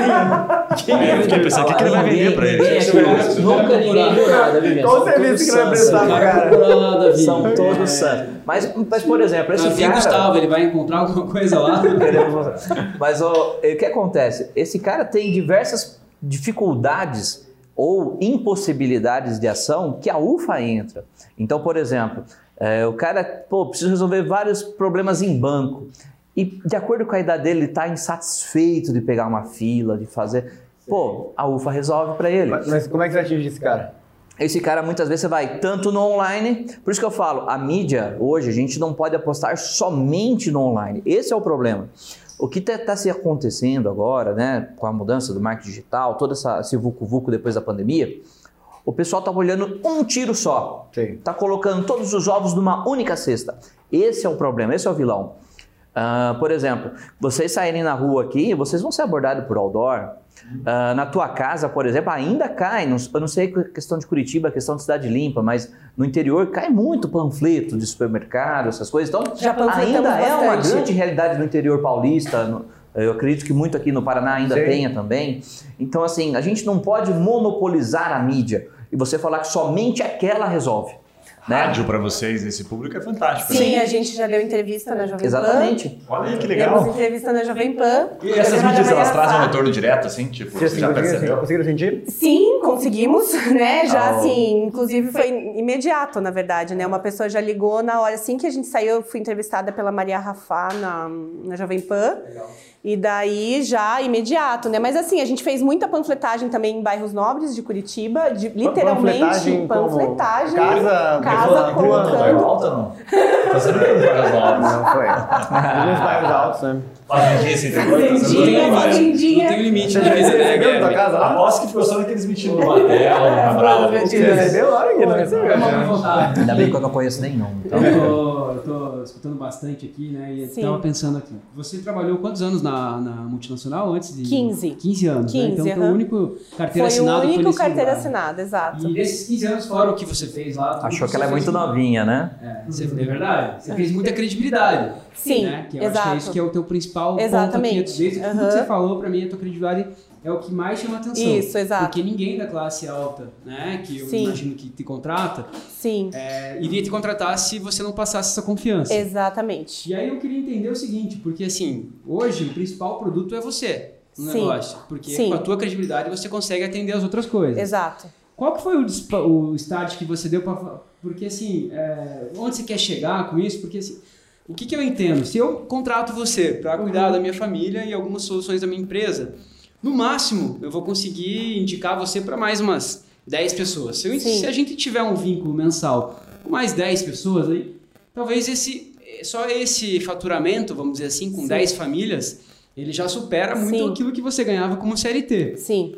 Quem é Eu fiquei pensando, o que, que ele vai vender pra Ninguém eles? aqui, nunca ninguém viu nada, viu, Qual serviço que ele vai prestar pro Cara, cara? São todos santos. Mas, mas, por exemplo, esse cara... Gustavo, ele vai encontrar alguma coisa lá. Mas o que acontece? Esse cara tem diversas dificuldades ou impossibilidades de ação que a UFA entra. Então, por exemplo, é, o cara pô, precisa resolver vários problemas em banco. E de acordo com a idade dele, ele está insatisfeito de pegar uma fila, de fazer. Pô, a UFA resolve para ele. Mas, mas como é que você atinge esse cara? Esse cara muitas vezes você vai tanto no online, por isso que eu falo, a mídia hoje a gente não pode apostar somente no online. Esse é o problema. O que está se acontecendo agora, né, com a mudança do marketing digital, todo essa, esse vucu-vucu depois da pandemia, o pessoal está olhando um tiro só. Está colocando todos os ovos numa única cesta. Esse é o problema, esse é o vilão. Ah, por exemplo, vocês saírem na rua aqui, vocês vão ser abordados por outdoor. Ah, na tua casa, por exemplo, ainda cai. Não, eu não sei a questão de Curitiba, a questão de cidade limpa, mas no interior cai muito panfleto de supermercado, essas coisas. Então, Já ainda é uma bastante. grande realidade no interior paulista. no- eu acredito que muito aqui no Paraná ainda Sim. tenha também. Então, assim, a gente não pode monopolizar a mídia e você falar que somente aquela resolve. Né? Rádio pra vocês, esse público, é fantástico. Sim, né? a gente já deu entrevista na Jovem Pan. Exatamente. Olha aí que Demos legal. entrevista na Jovem Pan. E essas mídias, elas trazem um retorno direto, assim? Tipo, você já conseguiram, percebeu? conseguiram sentir? Sim, conseguimos, né? Já Ah, assim, inclusive foi imediato, na verdade, né? Uma pessoa já ligou na hora assim que a gente saiu, eu fui entrevistada pela Maria Rafá na, na Jovem Pan. E daí já imediato, né? Mas assim, a gente fez muita panfletagem também em bairros nobres de Curitiba, de, literalmente Panfletagem panfletagem. Casa, casa rua, colocando. alta, não? Tá sendo que não novos. Não foi. Nos bairros altos, né? Fazendinha assim, Não Fazendinha, limite, fazendinha. não tem limite Você né, recebeu da tua Guilherme? casa lá? Aposto que ficou só naqueles mentindo no batel, na brava. Você recebeu a hora que não recebeu. Ainda bem que eu não conheço nenhum. Então, Eu tô, escutando bastante aqui, né? E Sim. tava pensando aqui. Você trabalhou quantos anos na, na multinacional antes de. 15. 15 anos, né? 15, Então foi o aham. único carteira Foi o assinada único nesse carteira lugar. assinada, exato. E desses 15 anos, fora o que você fez lá. tudo achou que ela é fez muito novinha, né? É, você, é verdade. Você fez muita credibilidade. Sim, né? Que eu acho que é exato. isso que é o teu principal Exatamente. ponto aqui. Desde tudo Aham. que você falou, pra mim, a tua credibilidade é o que mais chama atenção. Isso, exato. Porque ninguém da classe alta, né? Que eu Sim. imagino que te contrata, Sim, é, iria te contratar se você não passasse essa confiança. exatamente. E aí eu queria entender o seguinte, porque assim, hoje o principal produto é você no Sim. negócio. Porque Sim. com a tua credibilidade você consegue atender as outras coisas. Exato. Qual que foi o, o start que você deu para Porque assim, é, onde você quer chegar com isso? Porque assim, o que, que eu entendo? Se eu contrato você para cuidar da minha família e algumas soluções da minha empresa, no máximo eu vou conseguir indicar você para mais umas 10 pessoas. Se, eu- se a gente tiver um vínculo mensal com mais 10 pessoas aí, talvez esse só esse faturamento, vamos dizer assim, com Sim. 10 famílias, ele já supera muito Sim. aquilo que você ganhava como CLT. Sim.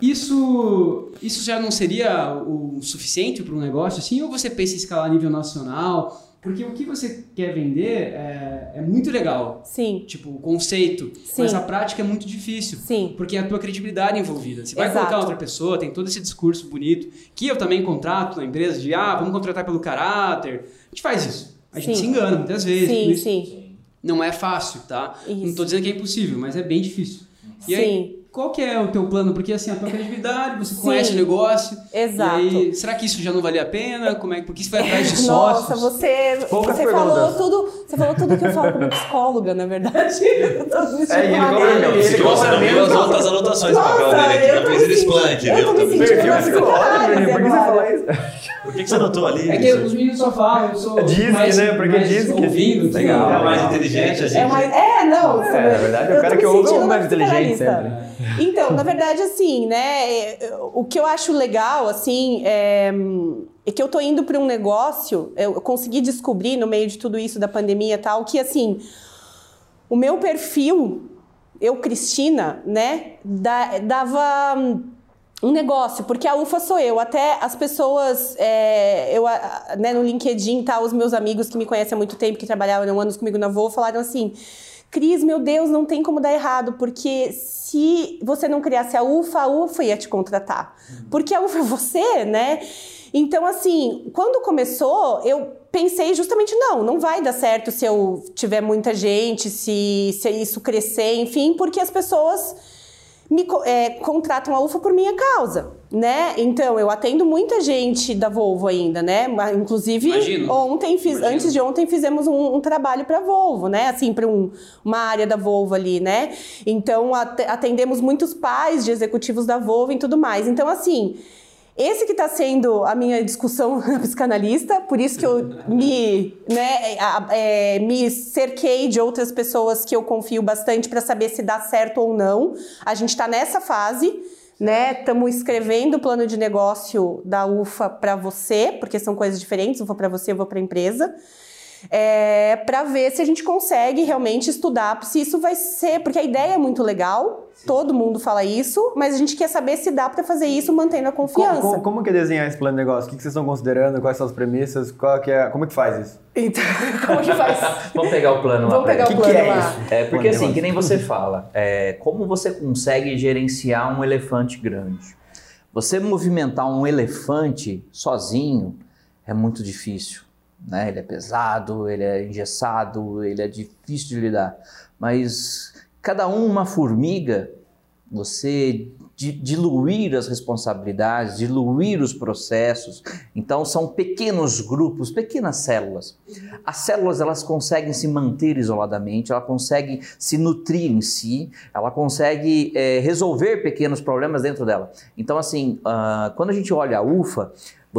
Isso, isso já não seria o suficiente para um negócio assim? Ou você pensa em escalar a nível nacional? Porque o que você quer vender é, é muito legal. Sim. Tipo, o conceito. Sim. Mas a prática é muito difícil. Sim. Porque é a tua credibilidade envolvida. Você vai Exato. colocar outra pessoa, tem todo esse discurso bonito, que eu também contrato na empresa de, ah, vamos contratar pelo caráter. A gente faz isso. A gente Sim. se engana muitas vezes. Sim, sim. Não é fácil, tá? Não Isso. tô dizendo que é impossível, mas é bem difícil. E aí, Sim. Qual que é o teu plano? Porque assim, a tua credibilidade, você Sim. conhece o negócio. Exato. E aí, será que isso já não valia a pena? Como é, porque você vai atrás de Nossa, sócios? você, Poucas você falou tudo, você falou tudo que eu falo como psicóloga, na verdade. Eu tô me É, ele cobra- ele você viu as outras anotações do papel Nossa, dele aqui, eu já tô fez ele me Splunk, sentindo- eu tô viu? me sentindo por que você falou isso? Por que que você anotou ali? É que os meninos só falam, eu sou mais, né? Porque mais diz que- ouvindo. que- Legal. É mais inteligente, a gente. É, mais, é, não. É, na verdade, o eu cara que ouve é o mais inteligente psicanalista. Então, na verdade, assim, né? é, O que eu acho legal, assim, é, é que eu tô indo para um negócio, eu consegui descobrir no meio de tudo isso da pandemia e tal, que assim, o meu perfil, eu, Cristina, né, da- dava um negócio, porque a UFA sou eu. Até as pessoas, é, eu, né, no LinkedIn, tá, os meus amigos que me conhecem há muito tempo, que trabalharam anos comigo na Voo, falaram assim: Cris, meu Deus, não tem como dar errado, porque se você não criasse a UFA, a UFA ia te contratar. Porque a UFA é você, né? Então, assim, quando começou, eu pensei justamente, não, não vai dar certo se eu tiver muita gente, se, se isso crescer, enfim, porque as pessoas me é, contratam a UFA por minha causa, né? Então, eu atendo muita gente da Volvo ainda, né? Inclusive, Imagino. ontem, fiz, Imagino. antes de ontem, fizemos um, um trabalho para Volvo, né? Assim, para um, uma área da Volvo ali, né? Então, at- atendemos muitos pais de executivos da Volvo e tudo mais. Então, assim... Esse que está sendo a minha discussão na psicanalista, por isso que eu me, né, é, me cerquei de outras pessoas que eu confio bastante para saber se dá certo ou não. A gente está nessa fase, né? Estamos escrevendo o plano de negócio da UFA para você, porque são coisas diferentes. UFA para você, vou para a empresa. É, para ver se a gente consegue realmente estudar se isso vai ser, porque a ideia é muito legal, todo mundo fala isso, mas a gente quer saber se dá para fazer isso mantendo a confiança. Como, como, como que é desenhar esse plano de negócio? O que que vocês estão considerando? Quais são as premissas? Qual que é, como é que faz isso? Então, como que faz? Vamos pegar o plano lá Vamos pegar o que plano é lá. isso? É, porque assim, que nem você fala, é, como você consegue gerenciar um elefante grande? Você movimentar um elefante sozinho é muito difícil. Né? Ele é pesado, ele é engessado, ele é difícil de lidar. Mas cada um uma formiga, você di- diluir as responsabilidades, diluir os processos. Então são pequenos grupos, pequenas células. As células elas conseguem se manter isoladamente, ela consegue se nutrir em si, ela consegue eh, resolver pequenos problemas dentro dela. Então assim, ah, quando a gente olha a UFA,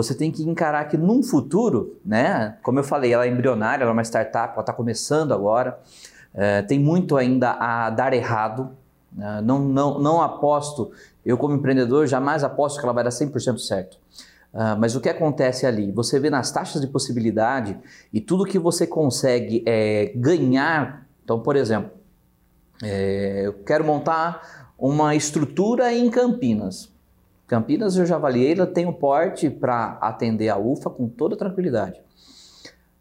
você tem que encarar que num futuro, né? Como eu falei, ela é embrionária, ela é uma startup, ela está começando agora. eh, tem muito ainda a dar errado. né? Não, não, não aposto, eu como empreendedor jamais aposto que ela vai dar 100% certo. Ah, mas o que acontece ali? Você vê nas taxas de possibilidade e tudo que você consegue é, ganhar. Então, por exemplo, é, eu quero montar uma estrutura em Campinas. Campinas eu já avaliei, ela tem o porte para atender a UFA com toda tranquilidade.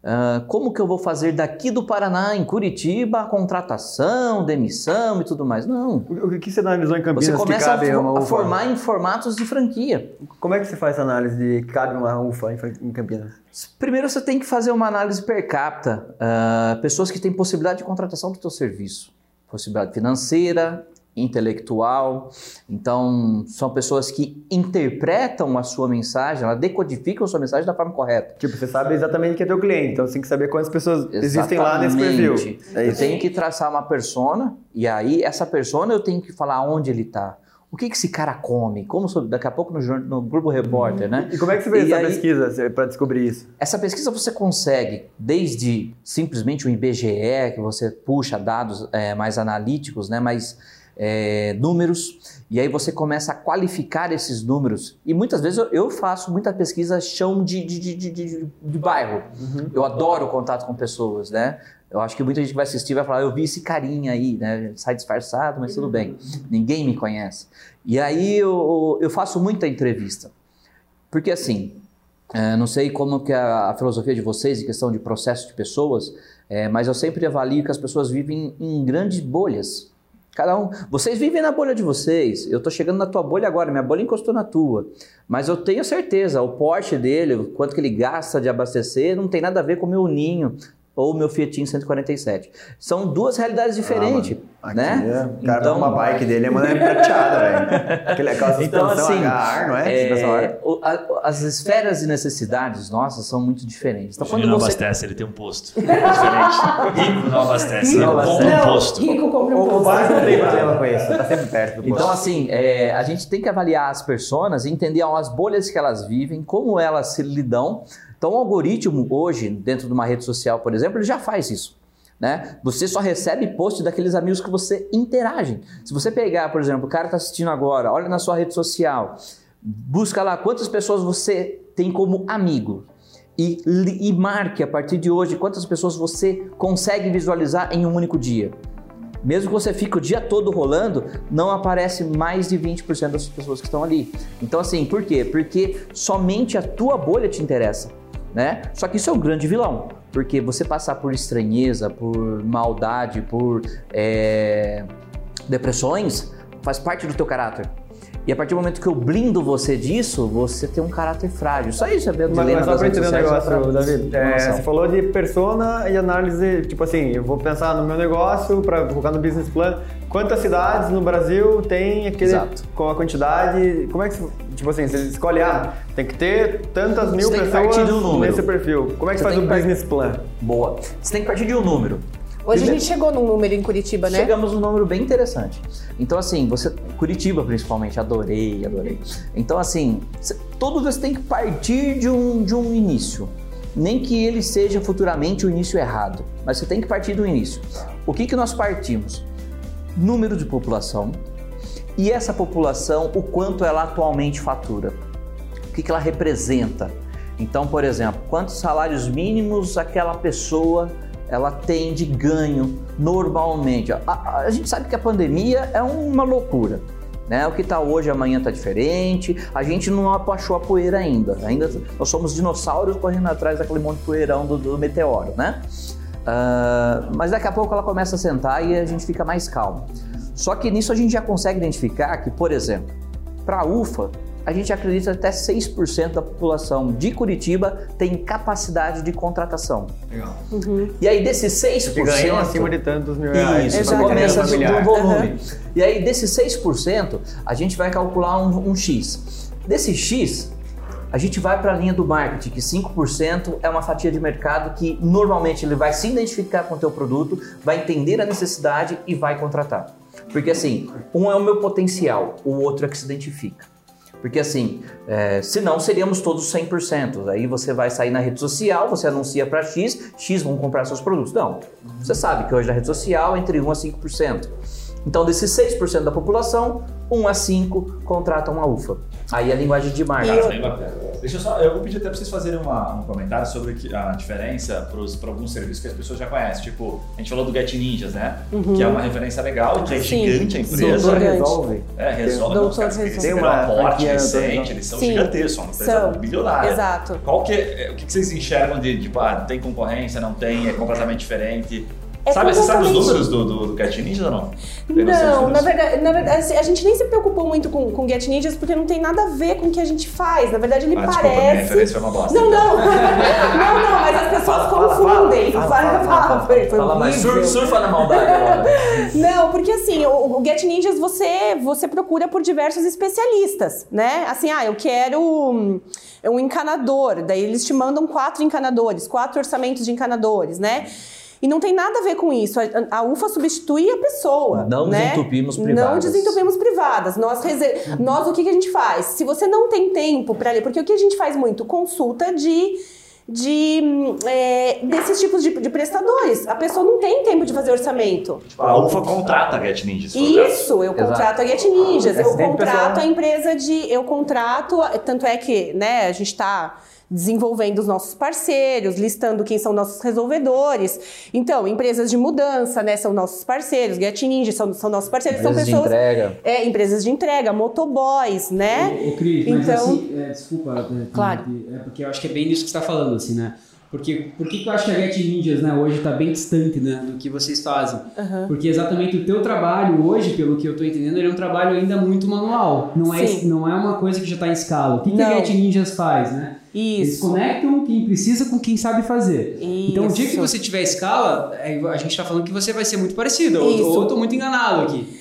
Ah, como que eu vou fazer daqui do Paraná, em Curitiba, a contratação, demissão e tudo mais? Não. O o que você analisou em Campinas Você começa a, a formar em formatos de franquia. Como é que você faz essa análise de que cabe uma UFA em, Campinas? Primeiro você tem que fazer uma análise per capita. ah, pessoas que têm possibilidade de contratação do teu serviço. Possibilidade financeira, intelectual. Então, são pessoas que interpretam a sua mensagem, ela decodificam a sua mensagem da forma correta. Tipo, você sabe exatamente quem é teu cliente, então você tem que saber quantas pessoas existem lá nesse perfil. Exatamente. É eu tenho que traçar uma persona, e aí essa persona eu tenho que falar onde ele está. O que, que esse cara come? Como sou- daqui a pouco no, no Grupo Repórter, né? E como é que você fez E essa aí- pesquisa para descobrir isso? Essa pesquisa você consegue desde simplesmente o IBGE, que você puxa dados é, mais analíticos, né, mais é, números, e aí você começa a qualificar esses números. E muitas vezes eu, eu faço muita pesquisa chão de, de, de, de, de, bairro. Eu adoro o contato com pessoas, né? Eu acho que muita gente que vai assistir vai falar, eu vi esse carinha aí, né? Sai disfarçado, mas tudo bem. Ninguém me conhece. E aí eu, eu faço muita entrevista. Porque assim, é, não sei como que é a, a filosofia de vocês em questão de processo de pessoas, é, mas eu sempre avalio que as pessoas vivem em grandes bolhas. Cada um, vocês vivem na bolha de vocês. Eu tô chegando na tua bolha agora, minha bolha encostou na tua. Mas eu tenho certeza, o porte dele, o quanto que ele gasta de abastecer, não tem nada a ver com o meu ninho ou o meu Fiatinho 147. São duas realidades diferentes, Aqui, né? é, o cara com uma bike dele é uma prateada, velho. Aquele- Aquela Então, assim, HR, não é? é, Suspensão ar. o- a- as esferas de necessidades nossas são muito diferentes. Então, O quando não você abastece, ele tem um posto. É diferente. Rico não abastece, ele Não compra um posto. Rico compra um O posto. Vasco não tem problema com isso, tá sempre perto do Então, posto. assim, é, a gente tem que avaliar as pessoas, entender as bolhas que elas vivem, como elas se lidam. Então, o algoritmo hoje, dentro de uma rede social, por exemplo, ele já faz isso. Né? Você só recebe post daqueles amigos que você interage. Se você pegar, por exemplo, o cara está assistindo agora, olha na sua rede social, busca lá quantas pessoas você tem como amigo. E, e marque a partir de hoje quantas pessoas você consegue visualizar em um único dia. Mesmo que você fique o dia todo rolando, não aparece mais de 20% das pessoas que estão ali. Então, assim, por quê? Porque somente a tua bolha te interessa, né? Só que isso é um grande vilão, porque você passar por estranheza, por maldade, por é, depressões, faz parte do teu caráter. E a partir do momento que eu blindo você disso, você tem um caráter frágil. Só isso é bem Mas, mas só pra entender um negócio, David, é, você falou de persona e análise, tipo assim, eu vou pensar no meu negócio para colocar no business plan, quantas cidades no Brasil tem aquele, Exato. com a quantidade, como é que, você- tipo assim, você escolhe, ah, tem que ter tantas mil pessoas um nesse perfil, como é que Você faz o par- business plan? Boa. Você tem que partir de um número. Hoje a Primeiro- gente chegou num número em Curitiba, né? Chegamos num número bem interessante. Então, assim, você. Curitiba, principalmente, adorei, adorei. Então, assim, cê- todos eles têm que partir de um, de um início. Nem que ele seja futuramente o início errado, mas você tem que partir do início. O que, que nós partimos? Número de população e essa população, o quanto ela atualmente fatura. O que, que ela representa? Então, por exemplo, quantos salários mínimos aquela pessoa ela tem de ganho normalmente? A, a- a gente sabe que a pandemia é uma loucura. Né? O que está hoje, amanhã está diferente. A gente não achou a poeira ainda. Ainda nós somos dinossauros correndo atrás daquele monte de poeirão do, do meteoro, né? Ah, mas daqui a pouco ela começa a sentar e a gente fica mais calmo. Só que nisso a gente já consegue identificar que, por exemplo, para a UFA, a gente acredita que até 6% da população de Curitiba tem capacidade de contratação. Legal. E aí desses 6%... Que ganham acima de tantos mil reais. Isso, começa volume. E aí, desses 6%, a gente vai calcular um, um X. Desse X, a gente vai para a linha do marketing, que 5% é uma fatia de mercado que normalmente ele vai se identificar com o teu produto, vai entender a necessidade e vai contratar. Porque assim, um é o meu potencial, o outro é que se identifica. Porque assim, é, senão seríamos todos 100%. Aí você vai sair na rede social, você anuncia para X, X vão comprar seus produtos. Não, você sabe que hoje na rede social é entre 1 a 5%. Então, desses 6% da população, 1 a 5 contratam uma UFA. Aí a linguagem de marca. Bacana. Deixa eu só, eu vou pedir até pra vocês fazerem uma- um comentário sobre a diferença para alguns serviços que as pessoas já conhecem. Tipo, a gente falou do Get Ninjas, né? Que é uma referência legal, que é Uhum. Sim. gigante a empresa. Doutor resolve. É, resolve. Doutor os caras que resolve. Tem uma aporte recente, eles são Sim. gigantescos, são uma empresa São. bilionária. Exato. Qual que é, o que que vocês enxergam de, tipo, ah, tem concorrência, não tem, é completamente diferente? É sabe, você sabe os números do, do, do Get Ninjas ou não? Tem Não, na verdade, na verdade, assim, a gente nem se preocupou muito com, com Get Ninjas porque não tem nada a ver com o que a gente faz. Na verdade, ele Ah, desculpa, minha parece. foi uma bosta. Não, não. não, não, mas as pessoas confundem. fala, Fala, fala, fala, fala, foi, foi Fala mais, sur- surfa na maldade agora. Não, porque assim, o, o Get Ninjas você, você procura por diversos especialistas, né? Assim, ah, eu quero um, um encanador, daí eles te mandam quatro encanadores, quatro orçamentos de encanadores, né? E não tem nada a ver com isso. A, a UFA substitui a pessoa. Não né? desentupimos Não privadas. desentupimos privadas. Nós, rese- Nós o que, que a gente faz? Se você não tem tempo para ler, porque o que a gente faz muito? Consulta de de é, desses tipos de, de prestadores. A pessoa não tem tempo de fazer orçamento. A UFA contrata a Get Ninjas. Isso, eu contrato a Get Ninjas, eu Acidente contrato pessoal. a empresa de. Eu contrato, tanto é que né, a gente está desenvolvendo os nossos parceiros, listando quem são nossos resolvedores. Então, empresas de mudança, né, são nossos parceiros, Get Ninja são, são nossos parceiros, Empresas de são pessoas. entrega. É, empresas de entrega, motoboys, né? Ô, ô, Cris, mas Então- assim, é, desculpa, é, Claro. é porque eu acho que é bem nisso que você está falando, assim, né? Porque por que, eu acho que a Get Ninjas, né, hoje está bem distante né, do que vocês fazem? Porque exatamente o teu trabalho hoje, pelo que eu estou entendendo, ele é um trabalho ainda muito manual. Não é, Sim. não é uma coisa que já está em escala. O que, que a. Get Ninjas faz, né? Eles Isso. conectam quem precisa com quem sabe fazer. Então, o dia que Isso. você tiver escala, é, a gente está falando que você vai ser muito parecido. Ou, Isso. ou eu estou muito enganado aqui.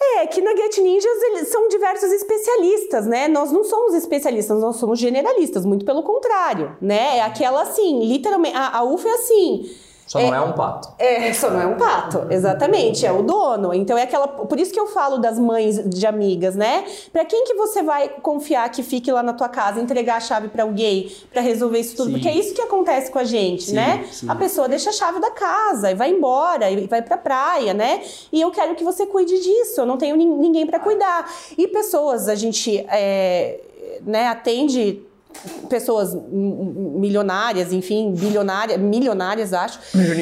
É, que na Get Ninjas eles são diversos especialistas, né? Nós não somos especialistas, nós somos generalistas, muito pelo contrário, né? É aquela assim, literalmente, a, a UF é assim. Só não é um pato. É, só não é um pato, exatamente, é o dono. Então é aquela, por isso que eu falo das mães de amigas, né? Pra quem que você vai confiar que fique lá na tua casa, entregar a chave pra alguém pra resolver isso tudo? Sim. Porque é isso que acontece com a gente, Sim, né? sim. A pessoa deixa a chave da casa e vai embora e vai pra praia, né? E eu quero que você cuide disso. Eu não tenho nin- ninguém pra cuidar. E pessoas, a gente é, né, atende pessoas milionárias, enfim, bilionárias, milionárias, acho.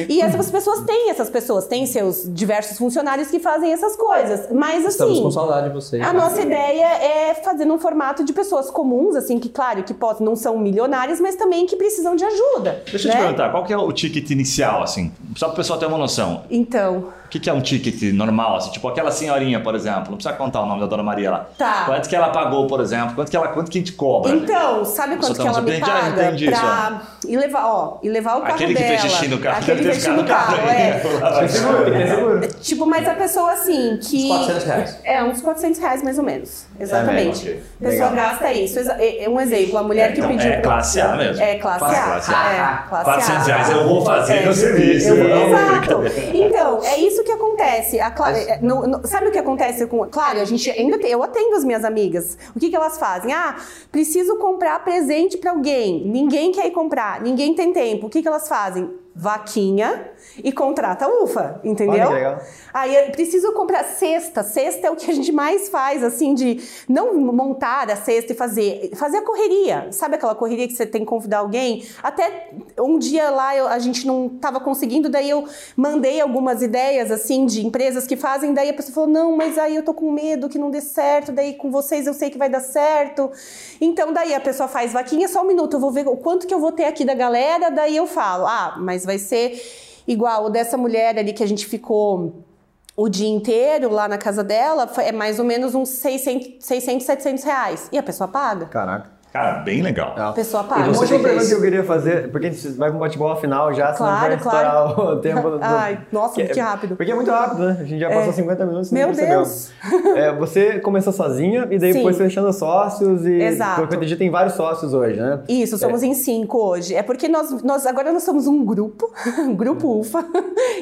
E essas pessoas têm, essas pessoas têm seus diversos funcionários que fazem essas coisas. Mas Estamos assim, com saudade de vocês. a nossa ideia é fazer num formato de pessoas comuns, assim, que claro, que possam, não são milionárias, mas também que precisam de ajuda. Deixa eu te né? perguntar, qual que é o ticket inicial, assim? Só para o pessoal ter uma noção. Então, que, que é um ticket normal, assim? Tipo aquela senhorinha, por exemplo. Não precisa contar o nome da Dona Maria lá. Tá. Quanto que ela pagou, por exemplo? Quanto que, ela, quanto que a gente cobra? então, sabe quanto que ela me ah, paga entendi isso, pra ir levar, ó, e levar o carro Aquele que dela. fez xixi no carro. Aquele que deve fez ter xixi no ficado carro, é. Tem seguro. Tipo, mas a pessoa assim, que... Uns 400 reais. É, uns 400 reais mais ou menos. Exatamente. mesmo, A pessoa Legal. gasta isso. É- é Um exemplo, a mulher que Então, pediu... é classe A mesmo. É, classe A. Classe A. É, classe 400 A. reais eu vou fazer É. meu serviço. Exato. Então, é isso que acontece. A Cla- é, no- no- sabe o que acontece com. Claro, a gente ainda tem, eu atendo as minhas amigas. O que, que elas fazem? Ah, preciso comprar presente pra alguém. Ninguém quer ir comprar, ninguém tem tempo. O que, que elas fazem? Vaquinha e contrata a UFA, entendeu? Aí eu preciso comprar cesta. Cesta é o que a gente mais faz, assim, de não montar a cesta e fazer. Fazer a correria. Sabe aquela correria que você tem que convidar alguém? Até um dia lá eu- a gente não estava conseguindo, daí eu mandei algumas ideias, assim, de empresas que fazem, daí a pessoa falou: não, mas aí eu tô com medo que não dê certo, daí com vocês eu sei que vai dar certo. Então daí a pessoa faz vaquinha, só um minuto, eu vou ver o quanto que eu vou ter aqui da galera, daí eu falo: ah, mas vai ser igual o dessa mulher ali que a gente ficou o dia inteiro lá na casa dela, é mais ou menos uns 600, 600 700 reais. E a pessoa paga. Caraca. Cara, bem legal. A pessoa paga. Uma última que é pergunta que eu queria fazer, porque a gente vai um bate-bola final já, senão Claro, vai estourar o tempo do... Ai, nossa, que rápido. Porque é muito rápido, né? A gente já passou 50 minutos Meu. Deus. É, você começou sozinha e daí Sim. foi fechando sócios e... Exato. Que eu entendi, tem vários sócios hoje, né? Isso, somos em cinco hoje. É porque nós, nós agora nós somos um grupo, grupo UFA,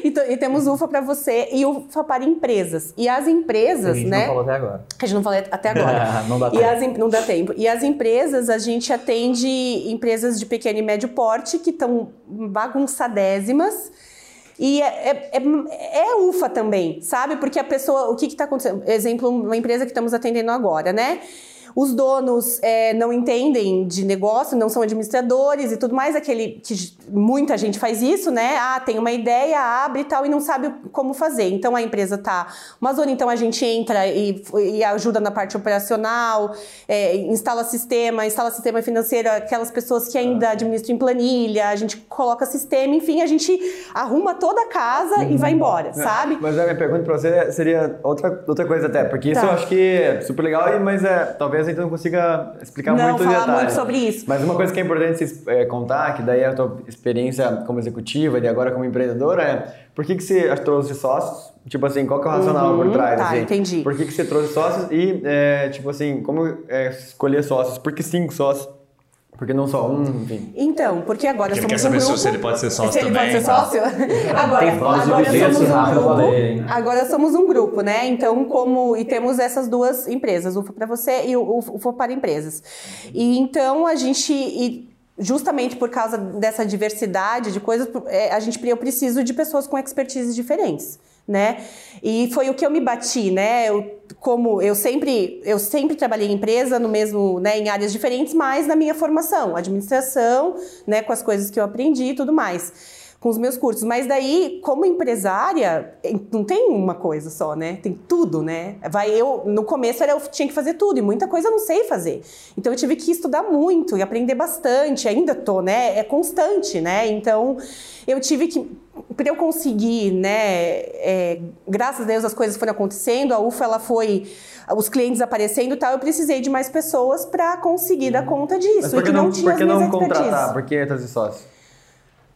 e, to- e temos UFA para você e UFA para empresas. E as A empresas, gente né? não falou até agora. que a gente não falou até agora. Não dá E tempo. as não dá tempo. E as empresas, a gente atende empresas de pequeno e médio porte que estão bagunçadésimas. E é, é, é- é UFA também, sabe? Porque a pessoa, o que está acontecendo? Exemplo, uma empresa que estamos atendendo agora, né? Os donos é, não entendem de negócio, não são administradores e tudo mais, aquele que muita gente faz isso, né? Ah, tem uma ideia, abre e tal, e não sabe como fazer. Então a empresa tá uma zona, então a gente entra e, e ajuda na parte operacional, é, instala sistema, instala sistema financeiro, aquelas pessoas que ainda administram em planilha, a gente coloca sistema, enfim, a gente arruma toda a casa e vai embora, sabe? Mas a minha pergunta pra você seria outra, outra coisa até, porque isso Tá. eu acho que é super legal, mas é, talvez a gente não consiga explicar Não, muito em falar detalhe. muito sobre isso. Mas uma coisa que é importante é, contar, que daí é a tua experiência como executiva e agora como empreendedora, é por que, que você trouxe sócios? Tipo assim, qual que é o racional Uhum, por trás? tá, assim? entendi. Por que, que você trouxe sócios e, é, tipo assim, como é, escolher sócios? Por que cinco sócios? Por que não só um, enfim? Então, porque agora Porque ele somos quer um saber grupo. se ele pode ser sócio Se ele também, pode ser tá? sócio? agora, Tem agora licença, somos um Rafa, grupo. Agora somos um grupo, né? Então, como e temos essas duas empresas, UFA para você e o UFA para empresas. E então a gente e justamente por causa dessa diversidade de coisas, é, a gente eu preciso de pessoas com expertises diferentes, né? E foi o que eu me bati, né? Eu, como eu sempre eu sempre trabalhei em empresa no mesmo, né, em áreas diferentes, mas na minha formação, administração, né, com as coisas que eu aprendi e tudo mais com os meus cursos. Mas daí, como empresária, não tem uma coisa só, né? Tem tudo, né? Vai eu no começo era eu tinha que fazer tudo e muita coisa eu não sei fazer. Então eu tive que estudar muito e aprender bastante. Ainda tô, né? É constante, né? Então eu tive que para eu conseguir, né? É, graças a Deus as coisas foram acontecendo. A UFA ela foi os clientes aparecendo e tal, eu precisei de mais pessoas para conseguir dar conta disso. Mas por que não, não, tinha por que não contratar? Por que trazer sócio?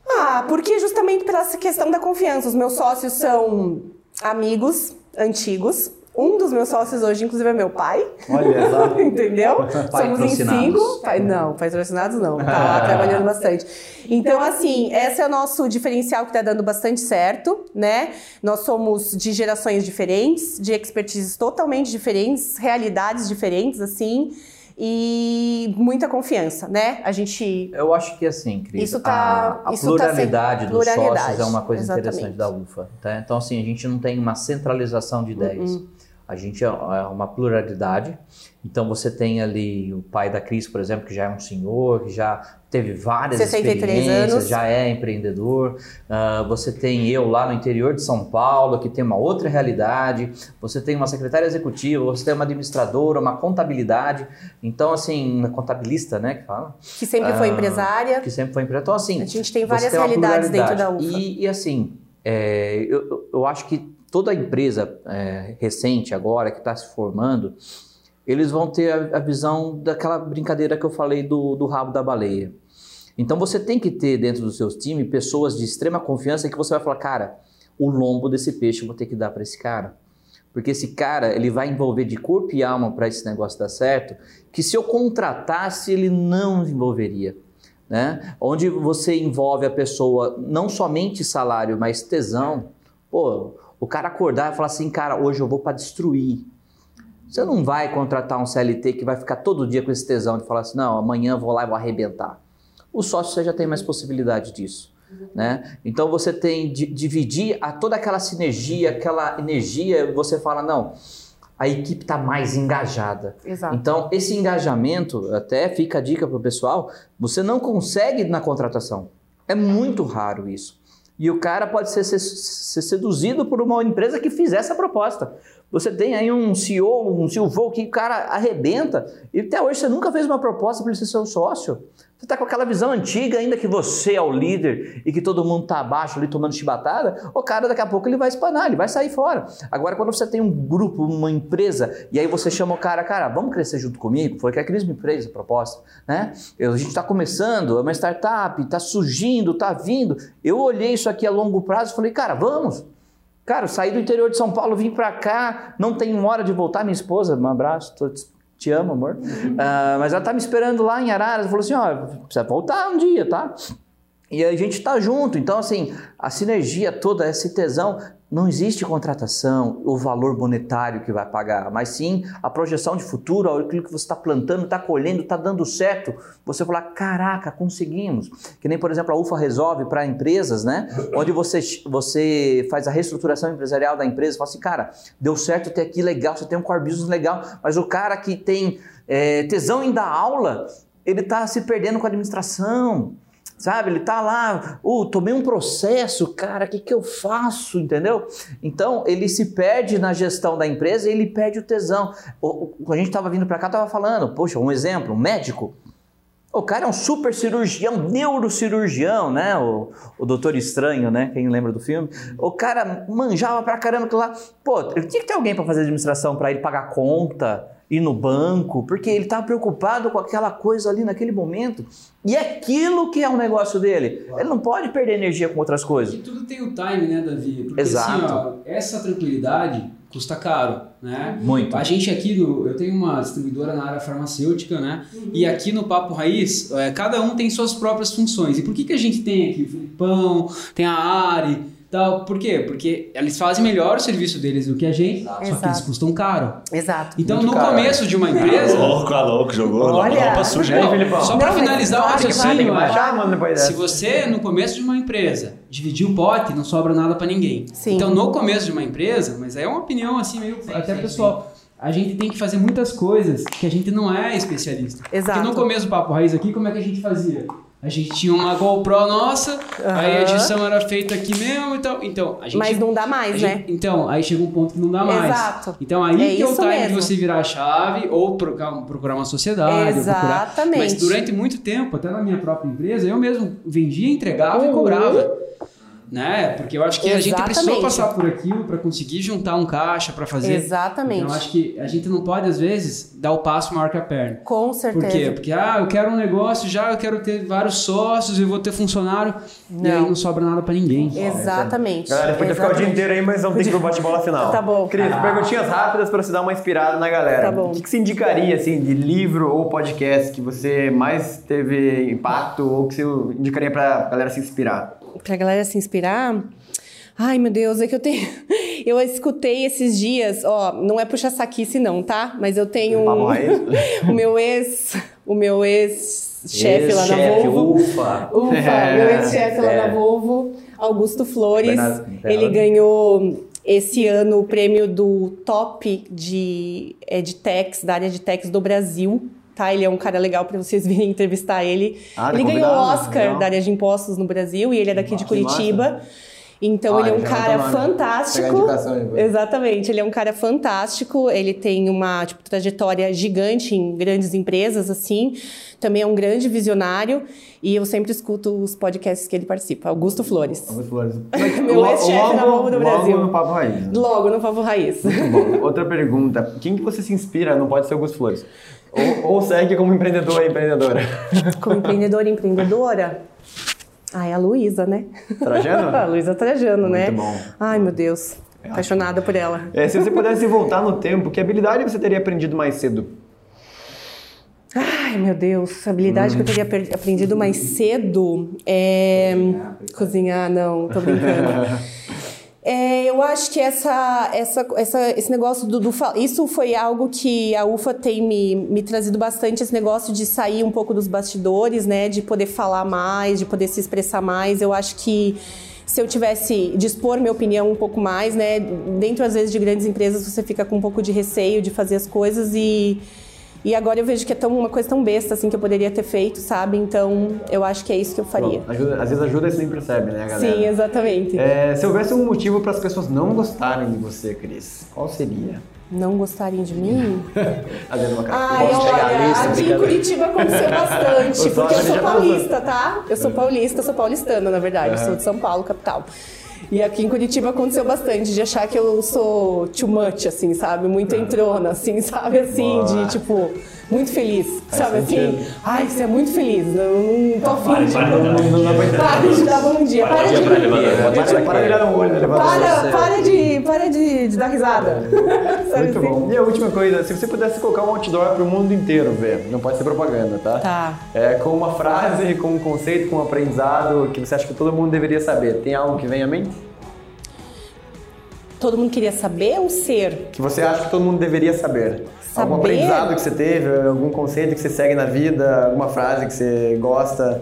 Ah, porque justamente pela questão da confiança. Os meus sócios são amigos antigos. Um dos meus sócios hoje, inclusive, é meu pai. Olha só. Entendeu? Somos em cinco. Pai, não, patrocinados não. Tá lá trabalhando bastante. Então, assim, esse é o nosso diferencial que tá dando bastante certo, né? Nós somos de gerações diferentes, de expertises totalmente diferentes, realidades diferentes, assim. E muita confiança, né? A gente Eu acho que assim, Cris, Isso tá- a, a isso tá pluralidade sendo- dos pluralidade, sócios é uma coisa exatamente. interessante da UFA. Tá? Então, assim, a gente não tem uma centralização de ideias. Uhum. A gente é é uma pluralidade. Então, você tem ali o pai da Cris, por exemplo, que já é um senhor, que já teve várias 63 experiências, anos. já é empreendedor. Ah, você tem eu lá no interior de São Paulo, que tem uma outra realidade. Você tem uma secretária executiva, você tem uma administradora, uma contabilidade. Então, assim, uma contabilista, né, que fala que sempre foi Ah, empresária. que sempre foi empresário. Então, assim, A gente tem várias uma realidades dentro da. UFA. E, e, assim, é, eu- eu acho que toda empresa é, recente agora, que está se formando, eles vão ter a, a visão daquela brincadeira que eu falei do, do rabo da baleia. Então você tem que ter dentro dos seus times pessoas de extrema confiança que você vai falar, cara, o lombo desse peixe eu vou ter que dar para esse cara. Porque esse cara, ele vai envolver de corpo e alma para esse negócio dar certo, que se eu contratasse, ele não envolveria. Né? Onde você envolve a pessoa não somente salário, mas tesão. Pô, o cara acordar e falar assim, cara, hoje eu vou para destruir. Você não vai contratar um CLT que vai ficar todo dia com esse tesão de falar assim, não, amanhã eu vou lá e vou arrebentar. O sócio você já tem mais possibilidade disso. Né? Então você tem de dividir a toda aquela sinergia, aquela energia, você fala, não, a equipe está mais engajada. Exato. Então, esse engajamento, até fica a dica para o pessoal, você não consegue na contratação. É muito raro isso. E o cara pode ser, ser, ser seduzido por uma empresa que fizer essa proposta. Você tem aí um CEO, um CEO que o cara arrebenta e até hoje você nunca fez uma proposta para ele ser seu sócio. Você está com aquela visão antiga, ainda que você é o líder e que todo mundo está abaixo ali tomando chibatada, o cara daqui a pouco ele vai espanar, ele vai sair fora. Agora, quando você tem um grupo, uma empresa, e aí você chama o cara, cara, vamos crescer junto comigo? Foi que a Cris me fez a proposta, né? Eu- a gente está começando, é uma startup, está surgindo, está vindo. Eu olhei isso aqui a longo prazo e falei, cara, vamos. Cara, saí do interior de São Paulo, vim pra cá, não tenho hora de voltar. Minha esposa, um abraço, tô- te amo, amor. Ah, mas ela tá me esperando lá em Araras, falou assim: ó, precisa voltar um dia, tá? E a gente tá junto. Então, assim, a sinergia toda, esse tesão, não existe contratação, o valor monetário que vai pagar, mas sim a projeção de futuro, aquilo que você está plantando, está colhendo, está dando certo. Você falar, caraca, conseguimos. Que nem, por exemplo, a UFA resolve para empresas, né? Onde você, você faz a reestruturação empresarial da empresa, fala assim, cara, deu certo ter aqui legal, você tem um core business legal, mas o cara que tem eh, tesão em dar aula, ele está se perdendo com a administração. Sabe, ele tá lá, uh, tomei um processo, cara, o que, que eu faço, entendeu? Então, ele se perde na gestão da empresa e ele perde o tesão. Quando a gente tava vindo para cá, tava falando, poxa, um exemplo, um médico. O cara é um super cirurgião, neurocirurgião, né? O, o Doutor Estranho, né? Quem lembra do filme? O cara manjava pra caramba lá. Pô, tinha que ter alguém para fazer administração, para ele pagar conta, ir no banco, porque ele estava preocupado com aquela coisa ali naquele momento. E é aquilo que é o negócio dele. Ele não pode perder energia com outras E coisas. tudo tem o time, né, Davi? Porque Exato. assim, ó, essa tranquilidade custa caro, né? Muito. A gente aqui, no, eu tenho uma distribuidora na área farmacêutica, né? E aqui no Papo Raiz, é, cada um tem suas próprias funções. E por que, que a gente tem aqui o Filipão, tem a Ari, Tal. Por quê? Porque eles fazem melhor o serviço deles do que a gente, só que eles Exato. custam caro. Exato. Então, Muito no caro. começo de uma empresa, Louco, a louco, jogou Olha. roupa suja. Não, Filipão? só para finalizar o raciocínio, é, se você, no começo de uma empresa, dividir o pote, não sobra nada para ninguém. Sim. Então, no começo de uma empresa, mas é uma opinião assim, meio até pessoal, a gente tem que fazer muitas coisas que a gente não é especialista. Exato. Porque no começo do Papo Raiz aqui, como é que a gente fazia? A gente tinha uma GoPro nossa, aí a edição era feita aqui mesmo e tal. Então, a gente. Mas não dá mais, né? gente- então, aí chega um ponto que não dá mais. Exato. Então aí É que é o time mesmo. de você virar a chave ou procurar, uma sociedade. ou procurar- Exatamente. Mas durante muito tempo, até na minha própria empresa, eu mesmo vendia, entregava e Uhum. cobrava. Né? Porque eu acho que a gente precisou Exatamente. passar por aquilo para conseguir juntar um caixa para fazer. Exatamente. Então eu acho que a gente não pode, às vezes, dar o passo maior que a perna. Com Por certeza. quê? Porque, ah, eu quero um negócio já, eu quero ter vários sócios, eu vou ter funcionário, e aí Não. não sobra nada para ninguém. Exatamente. Galera, podia ficar o dia Exatamente. inteiro aí, mas vamos ter que ir pro bate-bola final. Tá bom. Cris, perguntinhas rápidas pra você dar uma inspirada na galera. Tá bom. O que, que você indicaria, assim, de livro ou podcast que você mais teve impacto ou que você indicaria pra galera se inspirar? Pra galera se inspirar. Ai, meu Deus, é que eu tenho. Eu escutei esses dias, ó, não é puxa saquice, não, tá? Mas eu tenho um. o meu ex. O meu ex-chefe lá na Volvo. ufa. Ufa, É, meu ex-chefe lá é. na Volvo, Augusto Flores. Bernardo- Ele ganhou esse ano o prêmio do top de edtechs, da área de techs do Brasil. Tá, ele é um cara legal para vocês virem entrevistar ele. Ah, tá ele ganhou o Oscar legal. da área de impostos no Brasil e ele é daqui de. Curitiba. Então Ah, ele é um cara nome. fantástico. Exatamente, ele é um cara fantástico, ele tem uma tipo, trajetória gigante em grandes empresas, assim, também é um grande visionário, e eu sempre escuto os podcasts que ele participa. Augusto Flores. Augusto Flores. Meu Logo- ex-chefe na Volvo do logo Brasil. no Papo Raiz. né? Logo no Pavo Raiz. Muito bom. Outra pergunta. Quem que você se inspira? Não pode ser Augusto Flores. Ou, ou segue como empreendedor ou empreendedora? Como empreendedora e empreendedora. Ai, a Luísa, né? Trajano? a Luísa Trajano, né? Muito bom. Ai, meu Deus. Apaixonada por ela. É, se você pudesse voltar no tempo, que habilidade você teria aprendido mais cedo? Ai, meu Deus, a habilidade que eu teria aprendido mais cedo é. Cozinhar, não, tô brincando. É, eu acho que essa, essa, essa, esse negócio do, do Isso foi algo que a UFA tem me, me trazido bastante, esse negócio de sair um pouco dos bastidores, né? De poder falar mais, de poder se expressar mais. Eu acho que se eu tivesse expor minha opinião um pouco mais, né? Dentro, às vezes, de grandes empresas, você fica com um pouco de receio de fazer as coisas e. E agora eu vejo que é tão, uma coisa tão besta assim que eu poderia ter feito, sabe? Então eu acho que é isso que eu faria. Bom, ajuda- às vezes ajuda e você nem percebe, né, galera? Sim, exatamente. É, se houvesse um motivo para as pessoas não gostarem de você, Cris, qual seria? Não gostarem de mim? Fazendo uma cara. Ai, olha, aqui em. Curitiba aconteceu bastante, porque eu sou paulista, tá? Eu sou paulista, sou paulistana, na verdade, eu sou de São Paulo, capital. E aqui em Curitiba aconteceu bastante de achar que eu sou too much, assim, sabe? Muito entrona, assim, sabe? Assim, de tipo, muito feliz, sabe assim? Ai, você é muito feliz, não, não tô afim de. Não dá pra entender. Para de dar bom dia, para de. Para, para de olhar no olho. Para, para de, para de, de dar risada. Sabe Muito assim? bom. E a última coisa, se você pudesse colocar um outdoor para o mundo inteiro ver, não pode ser propaganda, tá? Tá. É, com uma frase, com um conceito, com um aprendizado que você acha que todo mundo deveria saber. Tem algo que vem à mente? Todo mundo queria saber ou ser? Que você acha que todo mundo deveria saber? Algum Saber? aprendizado que você teve, algum conceito que você segue na vida, alguma frase que você gosta?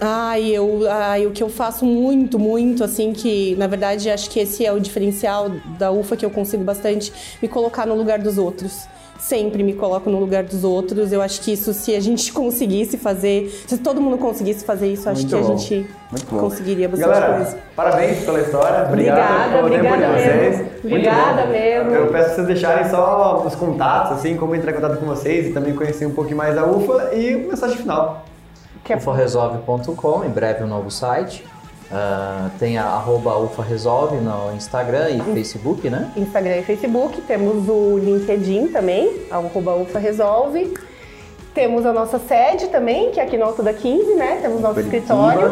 Ai, eu, ai, o que eu faço muito, muito, assim, que na verdade acho que esse é o diferencial da UFA que eu consigo bastante me colocar no lugar dos outros. Sempre me coloco no lugar dos outros. Eu acho que isso, se a gente conseguisse fazer, se todo mundo conseguisse fazer isso, acho Muito que bom. a gente conseguiria bastante Galera, coisa. parabéns pela história. Obrigado Obrigada, pelo tempo de vocês. mesmo. Obrigada mesmo. Eu peço pra vocês deixarem só os contatos, assim, como entrar em contato com vocês e também conhecer um pouquinho mais da UFA e mensagem final. ufaresolve.com, em breve um novo site. Ah, tem a arroba ufaresolve no Instagram e Facebook, né? Instagram e Facebook, temos o LinkedIn também, arroba UFA Resolve. Temos a nossa sede também, que é aqui no Alto da 15, né? Temos nosso escritório.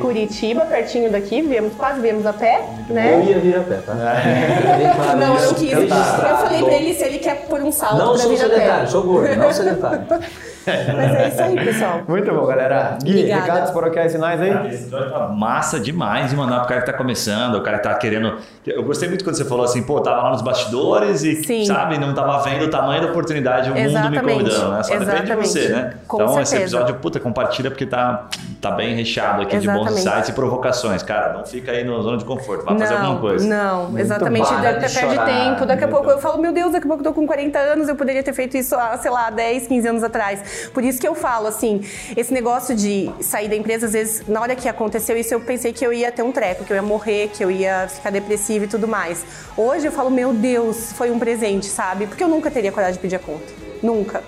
Curitiba, pertinho daqui, viemos, quase viemos a pé, Eu né? ia vir a pé, tá? Bem claro Não, eu isso. não quis. Registrado. Eu falei pra ele se ele quer pôr um salto Não pra sou vir a sedentário, pé. sou gordo, não sedentário. Mas é isso aí, pessoal. Muito bom, galera. Gui, Obrigada. recados paroquiais finais aí? Esse episódio tá massa demais de mandar pro cara que tá começando, o cara que tá querendo. Eu gostei muito quando você falou assim, pô, tava lá nos bastidores e, Sim. sabe, não tava vendo o tamanho da oportunidade, o mundo me Exatamente. convidando, né? Só depende de Exatamente. você, né? Com então, esse certeza. episódio, puta, compartilha porque tá, tá bem recheado aqui de bons Exatamente. insights e provocações. Cara, não fica aí na zona de conforto, vai fazer não, alguma coisa. Não, exatamente. para Até de perde chorar. tempo. Daqui a Muito pouco eu falo, meu Deus, daqui a pouco eu tô com 40 anos, eu poderia ter feito isso há, sei lá, 10, 15 anos atrás. Por isso que eu falo, assim, esse negócio de sair da empresa, às vezes, na hora que aconteceu isso, eu pensei que eu ia ter um treco, que eu ia morrer, que eu ia ficar depressiva e tudo mais. Hoje eu falo, meu Deus, foi um presente, sabe? Porque eu nunca teria coragem de pedir a conta. Nunca.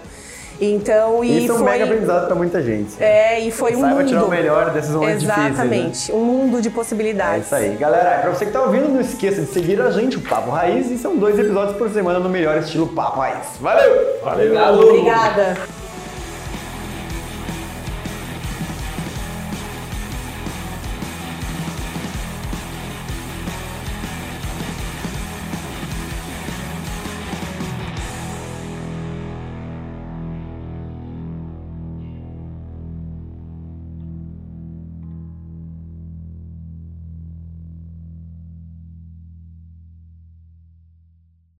Então, e Isso é um foi... mega aprendizado pra muita gente. É, e foi um Saiba mundo. tirar o melhor desses momentos difíceis, né? Exatamente, um mundo de É possibilidades. isso aí. Galera, pra você que tá ouvindo, não esqueça de seguir a gente, o Papo Raiz, e são dois episódios por semana no melhor estilo Papo Raiz. Valeu! Valeu! Obrigada.